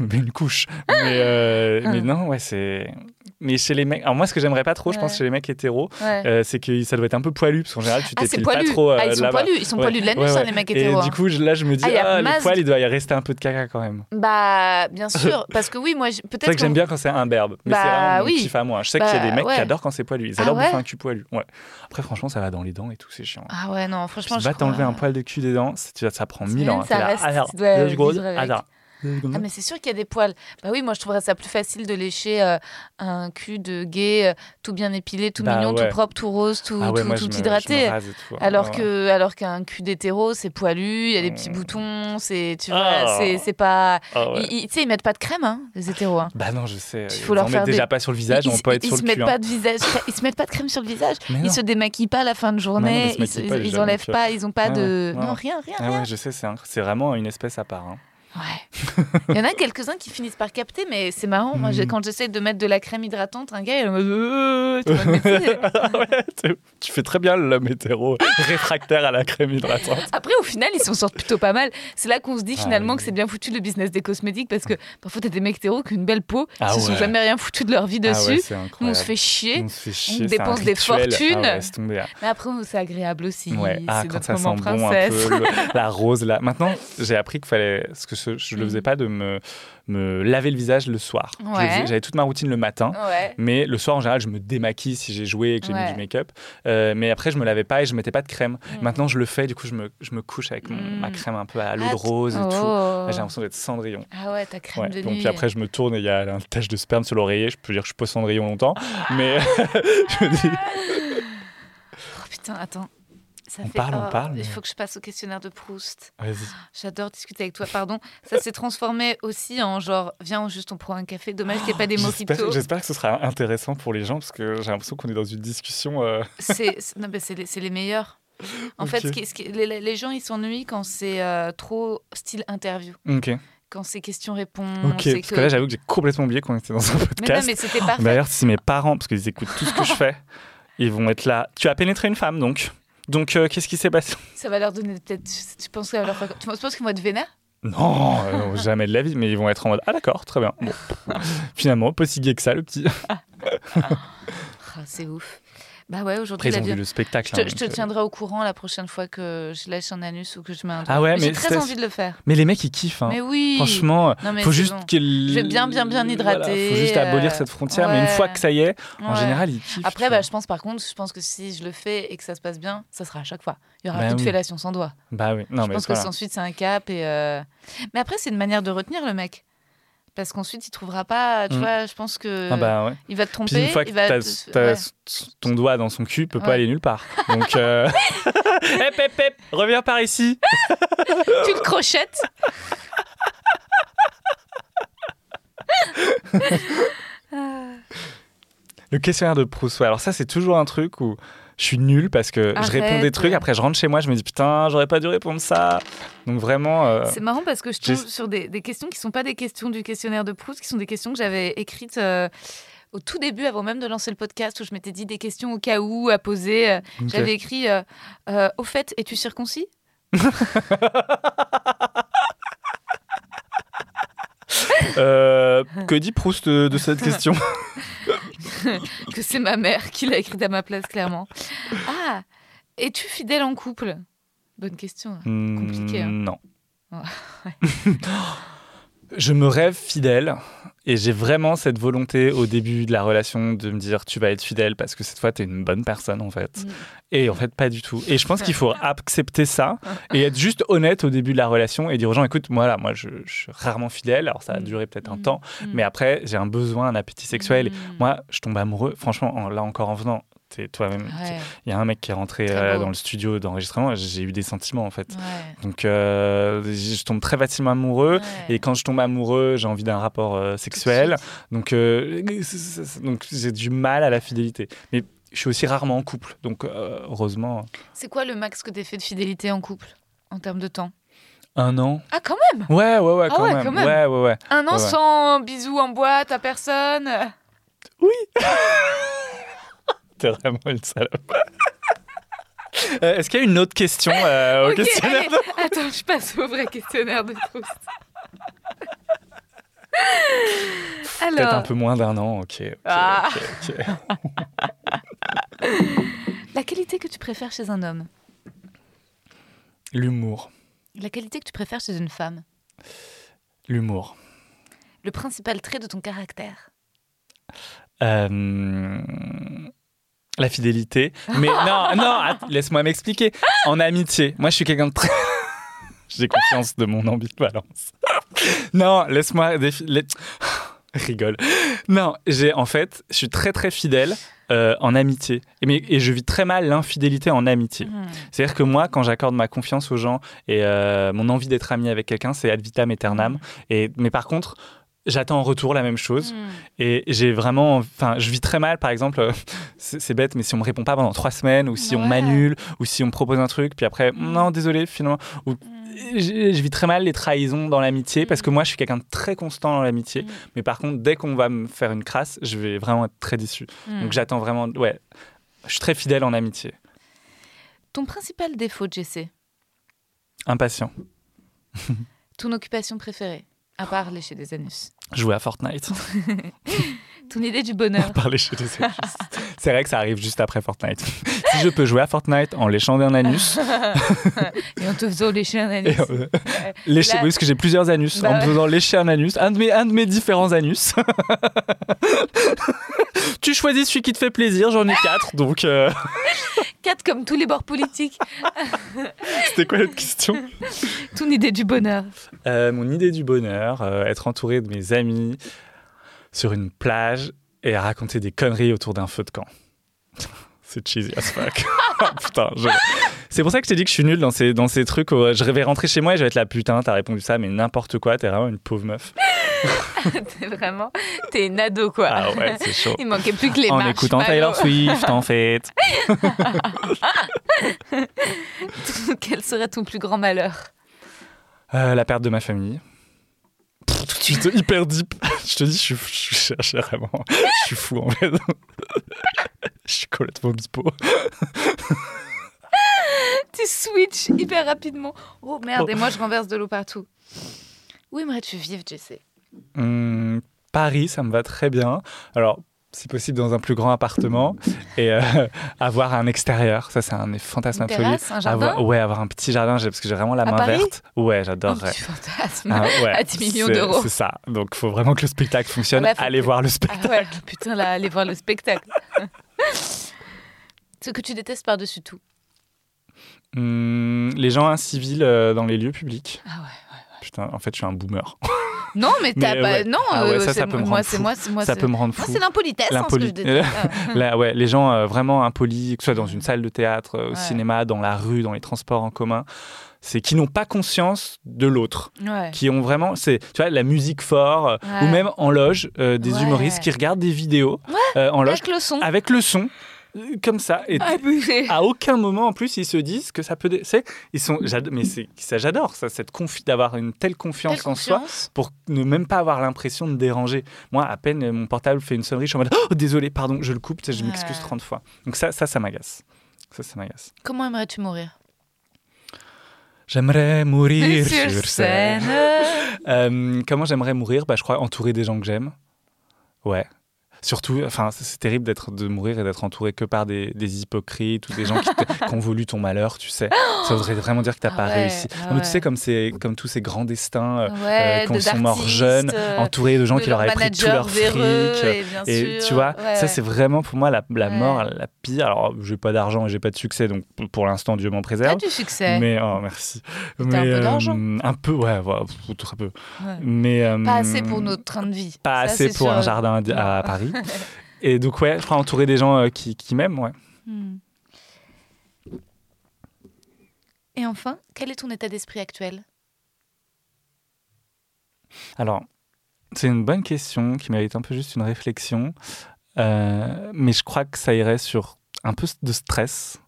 mais *laughs* une couche. Mais, euh, mais non, ouais, c'est. Mais chez les mecs, alors moi ce que j'aimerais pas trop, je pense chez les mecs hétéros, euh, c'est que ça doit être un peu poilu, parce qu'en général tu Ah, t'épiles pas trop euh, ah, ils sont là-bas. poilus, ils sont poilus de l'anus, hein, les mecs Et hétéros. du hein. coup, je- là je me dis, Ah, il y a ah, les masse poils, de- il doit y rester un peu de caca quand même. Bah, bien *laughs* sûr, parce que oui, moi, je- C'est peut-être vrai que j'aime bien quand c'est imberbe, mais Bah, c'est vraiment mon oui. kiff à moi. Je sais qu'il y a Bah, des mecs ouais. qui adorent quand c'est poilu, ils Ah adorent bouffer ouais un cul poilu. Ouais. Après, franchement, ça va dans les dents et tout, c'est chiant. Ah ouais, non, Puis franchement, je va t'enlever crois- un poil de cul des dents, c'est- tu vois, ça prend mille ans. hein. ça T'es là, reste, tu dois vivre avec. alors. Ah mais c'est sûr qu'il y a des poils. Bah oui, moi je trouverais ça plus facile de lécher euh, un cul de gay euh, tout bien épilé, tout Bah mignon, ouais. tout propre, tout rose, tout, Ah ouais, tout, moi, hydraté. tout. Alors que alors qu'un cul d'hétéro, c'est poilu, il y a des petits Mm. boutons, c'est tu vois, Ah. c'est c'est pas Ah tu sais ils mettent pas de crème hein, les hétéros hein. Bah non, je sais. Il faut ils leur en faire mettent déjà des- pas sur le visage, ils, on peut être ils sur se le mettent cul. pas hein. de visage, ils se mettent pas de crème sur le visage, ils se démaquillent pas à la fin de journée, ils enlèvent pas, ils ont pas de non rien rien je sais, c'est vraiment une espèce à part. Ouais. *laughs* Il y en a quelques-uns qui finissent par capter, mais c'est marrant. Moi, j'ai- Mm. quand j'essaie de mettre de la crème hydratante, un gars, il en mode, Euh, mais tu. *laughs* Ouais, fais très bien l'homme hétéro *laughs* réfractaire à la crème hydratante. Après, au final, ils s'en sortent plutôt pas mal. C'est là qu'on se dit Ah finalement oui. que c'est bien foutu le business des cosmétiques parce que parfois, t'as des mecs qui ont une belle peau, Ah ils se sont jamais rien foutu de leur vie Ah dessus. ouais, c'est Nous, on se fait chier. On fait chier, un dépense des fortunes. Ah. Mais après, c'est agréable aussi. Ah, c'est quand notre ça moment sent bon un princesse. peu, le- la rose là. Maintenant, j'ai appris qu'il fallait, parce que je ne le faisais pas, de me, me laver le visage le soir. Ouais. J'avais toute ma routine le matin. Ouais. Mais le soir, en général, je me démaquille si j'ai joué et que j'ai mis du make-up. Euh, mais après, je me lavais pas et je mettais pas de crème. Maintenant, je le fais. Du coup, je me, je me couche avec mon- ma crème un peu à l'eau Ah, de rose et oh. tout. Là, J'ai l'impression d'être Cendrillon. Ah ouais, ta crème de Donc nuit. après, je me tourne et il y a une tache de sperme sur l'oreiller. Je peux dire que je suis pas Cendrillon longtemps. Mais *laughs* je me dis, Oh, putain, attends. Ça On fait... parle, on oh, parle, Il mais- faut que je passe au questionnaire de Proust. vas-y. J'adore discuter avec toi, pardon. Ça s'est transformé aussi en genre, viens, juste on prend un café. Dommage qu'il n'y ait pas des J'espère mojitos. j'espère que ce sera intéressant pour les gens parce que j'ai l'impression qu'on est dans une discussion. euh, C'est les, c'est les meilleurs. En fait, ce qui- ce qui- les, les gens, ils s'ennuient quand c'est euh, trop style interview. Ok. Quand c'est questions-réponses. Ok. Parce que là, j'avoue que j'ai complètement oublié qu'on était dans un Mais non, podcast. mais c'était parfait. D'ailleurs, si mes parents, parce qu'ils écoutent tout ce que je fais, *laughs* ils vont être là. Tu as pénétré une femme, donc? Donc, euh, qu'est-ce qui s'est passé? Ça va leur donner peut-être. Tu penses que leur tu penses qu'ils vont être vénères? Non, euh, jamais de la vie, mais ils vont être en mode Ah, d'accord, très bien. Bon. *laughs* Finalement, pas si gay que ça, le petit. Ah, *laughs* C'est ouf. Bah ouais, aujourd'hui, le spectacle. Je te, hein, je te donc, euh, tiendrai au courant la prochaine fois que je lèche un anus ou que je mets un. Ah ouais, j'ai mais très c'est- envie de le faire. Mais les mecs, ils kiffent. hein. Mais oui. Franchement, Non, mais faut juste bon. qu'ils. Je vais bien, bien, bien hydrater, Voilà, faut juste abolir euh, cette frontière, mais une fois que ça y est, en Ouais. général, ils kiffent. Après, bah, je pense par contre, je pense que si je le fais et que ça se passe bien, ça sera à chaque fois. Il y aura Bah plus de oui. fellation sans doigt. Bah oui, non, je mais pense voilà. que ensuite c'est un cap et. euh, Mais après, c'est une manière de retenir le mec. Parce qu'ensuite, il trouvera pas. Tu Mm. vois, je pense que. Ah bah ouais. Il va te tromper. Puis une fois que il va t'as te- t'as ouais. ton doigt dans son cul, il peut pas aller nulle part. Donc, euh... *laughs* hep, hep, hep, reviens par ici. *laughs* tu le crochettes. Le questionnaire de Proust, ouais. Alors ça, c'est toujours un truc où je suis nul parce que je réponds des trucs, après je rentre chez moi, je me dis putain, j'aurais pas dû répondre ça. Donc vraiment, euh, C'est marrant parce que je tombe sur des, des questions qui sont pas des questions du questionnaire de Proust, qui sont des questions que j'avais écrites euh, au tout début, avant même de lancer le podcast, où je m'étais dit des questions au cas où à poser. Euh. J'avais écrit Au fait, es-tu circoncis? *laughs* Euh, que dit Proust de, de cette question? *laughs* Que c'est ma mère qui l'a écrite à ma place, clairement. Ah, es-tu fidèle en couple? Bonne question. Compliqué. hein. Hmm, Non. Ouais. *laughs* *laughs* Je me rêve fidèle et j'ai vraiment cette volonté au début de la relation de me dire tu vas être fidèle parce que cette fois tu es une bonne personne en fait. Mm. Et en fait pas du tout. Et je pense qu'il faut *laughs* accepter ça et être juste honnête au début de la relation et dire aux gens écoute moi là moi je, je suis rarement fidèle alors ça a Mm. duré peut-être un Mm. temps mais après j'ai un besoin un appétit sexuel. Mm. Moi je tombe amoureux franchement en- là encore en venant t'es toi-même Ouais, il y a un mec qui est rentré euh, dans le studio d'enregistrement j'ai eu des sentiments en fait. ouais, Donc euh, je tombe très facilement amoureux ouais. et quand je tombe amoureux, j'ai envie d'un rapport euh, sexuel. Donc, donc j'ai du mal à la fidélité. Mais je suis aussi rarement en couple. Donc heureusement, C'est quoi le max que t'aies fait de fidélité en couple en termes de temps? Un an. Ah, quand même Ouais, ouais, ouais, Ah ouais, même. quand même. Ouais, ouais, ouais. Un an Ouais, sans bisous en boîte à personne? *laughs* T'es vraiment une salope. Euh, Est-ce qu'il y a une autre question euh, au questionnaire allez, Attends, je passe au vrai questionnaire de Proust. Peut-être Alors, un peu moins d'un an, ok. Ah. *laughs* la qualité que tu préfères chez un homme? L'humour. La qualité que tu préfères chez une femme? L'humour. Le principal trait de ton caractère? Euh, La fidélité. Mais *laughs* non, non, laisse-moi m'expliquer. En amitié, moi je suis quelqu'un de très. *laughs* J'ai confiance de mon ambivalence. *laughs* non, laisse-moi. défi- la- *sighs* Rigole. Non, j'ai en fait, je suis très très fidèle euh, en amitié. Et, mais, et je vis très mal l'infidélité en amitié. Hmm. C'est-à-dire que moi, quand j'accorde ma confiance aux gens et euh, mon envie d'être ami avec quelqu'un, c'est ad vitam aeternam. Et, mais par contre, j'attends en retour la même chose. Hmm. Et j'ai vraiment, enfin, je vis très mal, par exemple, euh, *laughs* c'est bête, mais si on me répond pas pendant trois semaines, ou si on Ouais. m'annule, ou si on me propose un truc, puis après, Mm. non, désolé, finalement, ou Hmm. je, vis très mal les trahisons dans l'amitié, parce que moi, je suis quelqu'un de très constant dans l'amitié, mais par contre, dès qu'on va me faire une crasse, je vais vraiment être très déçu. Hmm. Donc j'attends vraiment, ouais, je suis très fidèle en amitié, Ton principal défaut, Jessé impatient, Ton occupation préférée À part lécher des anus. Jouer à Fortnite, *laughs* Ton idée du bonheur par lécher des anus. C'est vrai que ça arrive juste après Fortnite. *laughs* si je peux jouer à Fortnite en léchant un anus, *laughs* Et en te faisant lécher un anus. Euh, lécher, Là- oui, parce que j'ai plusieurs anus. Bah en me ouais. faisant lécher un anus, un de mes, un de mes différents anus. Tu choisis celui qui te fait plaisir, j'en ai quatre, donc euh, *laughs* Quatre comme tous les bords politiques. *laughs* c'était quoi l'autre question? Ton idée du bonheur. Euh, Mon idée du bonheur, euh, être entouré de mes amis sur une plage et à raconter des conneries autour d'un feu de camp. *laughs* C'est cheesy as fuck. Oh, putain, je- C'est pour ça que je t'ai dit que je suis nul dans ces, dans ces trucs. où je vais rentrer chez moi et je vais être là, putain, t'as répondu ça, mais n'importe quoi, t'es vraiment une pauvre meuf. *laughs* T'es vraiment. T'es une ado, quoi. Ah ouais, c'est *laughs* chaud. Il manquait plus que les en marshmallows. écoutant Taylor Swift, en *laughs* fait. Quel serait ton plus grand malheur Euh, la perte de ma famille. Pff, Tout de suite, hyper deep. Je te dis, je suis, je vraiment. Je suis fou, en fait. Je suis complètement bipo. Tu switches hyper rapidement. Oh merde, et moi je renverse de l'eau partout. Où aimerais-tu vivre, Jessé Hum, Paris, ça me va très bien. Alors, si possible, dans un plus grand appartement *laughs* et euh, avoir un extérieur. Ça, c'est un fantasme Une absolu. terrasse, un jardin Avoir- Ouais, avoir un petit jardin, parce que j'ai vraiment la À main Paris verte. Ouais, Un j'adorerais. petit fantasme. Ah, ouais, à 10 millions d'euros. C'est ça. Donc, il faut vraiment que le spectacle fonctionne. Là, faut Allez que- voir le Ah spectacle. ouais, putain, là, aller voir le spectacle. *laughs* Ce que tu détestes par-dessus tout. Hum, les gens incivils euh, dans les lieux publics. Ah ouais. Putain, en fait, je suis un boomer. *laughs* Non, mais t'as pas. ouais. Non, Ah ouais, euh, ça, peut me moi, rendre c'est fou. moi, ça peut me rendre fou. c'est l'impolitesse, hein, ce que je L'impoli- déteste. *laughs* Là, ouais, les gens euh, vraiment impolis, que ce soit dans une salle de théâtre, euh, au Ouais. cinéma, dans la rue, dans les transports en commun, c'est qui n'ont pas conscience de l'autre, Ouais. qui ont vraiment, c'est, tu vois, la musique fort, euh, Ouais. ou même en loge, euh, des Ouais. humoristes qui regardent des vidéos euh, en loge Avec le son. avec le son, comme ça. Et Abusé. à aucun moment, en plus, ils se disent que ça peut. C'est, ils sont, mais c'est, ça, j'adore ça, cette confi- d'avoir une telle confiance en soi pour ne même pas avoir l'impression de déranger. Moi, à peine euh, mon portable fait une sonnerie, je suis en mode oh, désolé, pardon, je le coupe, je m'excuse Ouais. 30 fois. Donc ça, ça, ça m'agace. Ça, ça m'agace. Comment aimerais-tu mourir? J'aimerais mourir Sur sur, scène. scène. Euh, comment j'aimerais mourir? Bah, Je crois entouré des gens que j'aime. Ouais. Surtout, enfin, c'est- terrible d'être de mourir et d'être entouré que par des, des hypocrites ou des gens qui, *laughs* qui ont voulu ton malheur, tu sais. Ça voudrait vraiment dire que t'as Ah pas ouais, réussi. ah Non, mais tu sais, comme, c'est- comme tous ces grands destins euh, Ouais, euh, qu'on de- sont morts jeunes, euh, entourés de gens de qui leur avaient pris tout leur fric. et sûr, tu vois, ça c'est vraiment pour moi la, la mort la pire. Alors, j'ai pas d'argent et j'ai pas de succès, donc pour l'instant, Dieu m'en T'as préserve. du succès. Mais oh merci. T'as un peu Mais, d'argent? euh, Un peu, ouais, très peu. Mais euh, Pas assez pour notre train de vie. Pas Ça, assez pour sûr. un jardin à, à Paris. Et donc ouais, je crois entouré des gens euh, qui, qui m'aiment, ouais. Hmm. Et enfin, quel est ton état d'esprit actuel? Alors, c'est une bonne question qui mérite un peu juste une réflexion. Euh, mais je crois que ça irait sur un peu de stress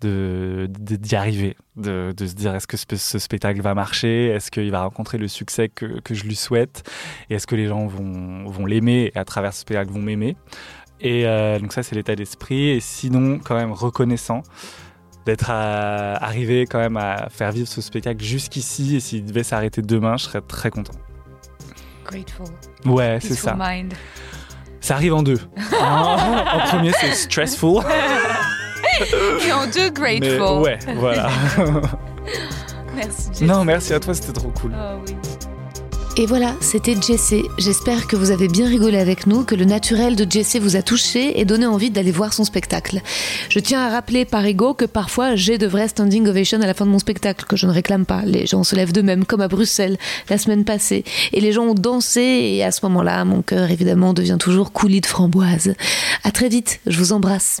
de d'y arriver, de, de se dire est-ce que ce, ce spectacle va marcher, est-ce qu'il va rencontrer le succès que, que je lui souhaite, et est-ce que les gens vont, vont l'aimer et à travers ce spectacle vont m'aimer? Et euh, donc ça c'est l'état d'esprit, et sinon quand même reconnaissant d'être arrivé quand même à faire vivre ce spectacle jusqu'ici, et s'il devait s'arrêter demain, je serais très content. Grateful. Ouais, c'est ça. mind. Ça arrive en deux. en, *laughs* en premier, c'est stressful. *laughs* *laughs* Et en deux, Mais grateful. ouais, voilà. *laughs* Merci, Jess. non, merci à toi, c'était trop cool. Oh oui. Et voilà, c'était Jessé. J'espère que vous avez bien rigolé avec nous, que le naturel de Jessé vous a touché et donné envie d'aller voir son spectacle. Je tiens à rappeler par ego que parfois j'ai de vrais standing ovations à la fin de mon spectacle, que je ne réclame pas. Les gens se lèvent d'eux-mêmes, comme à Bruxelles la semaine passée. Et les gens ont dansé et à ce moment-là, mon cœur évidemment devient toujours coulis de framboise. À très vite, je vous embrasse.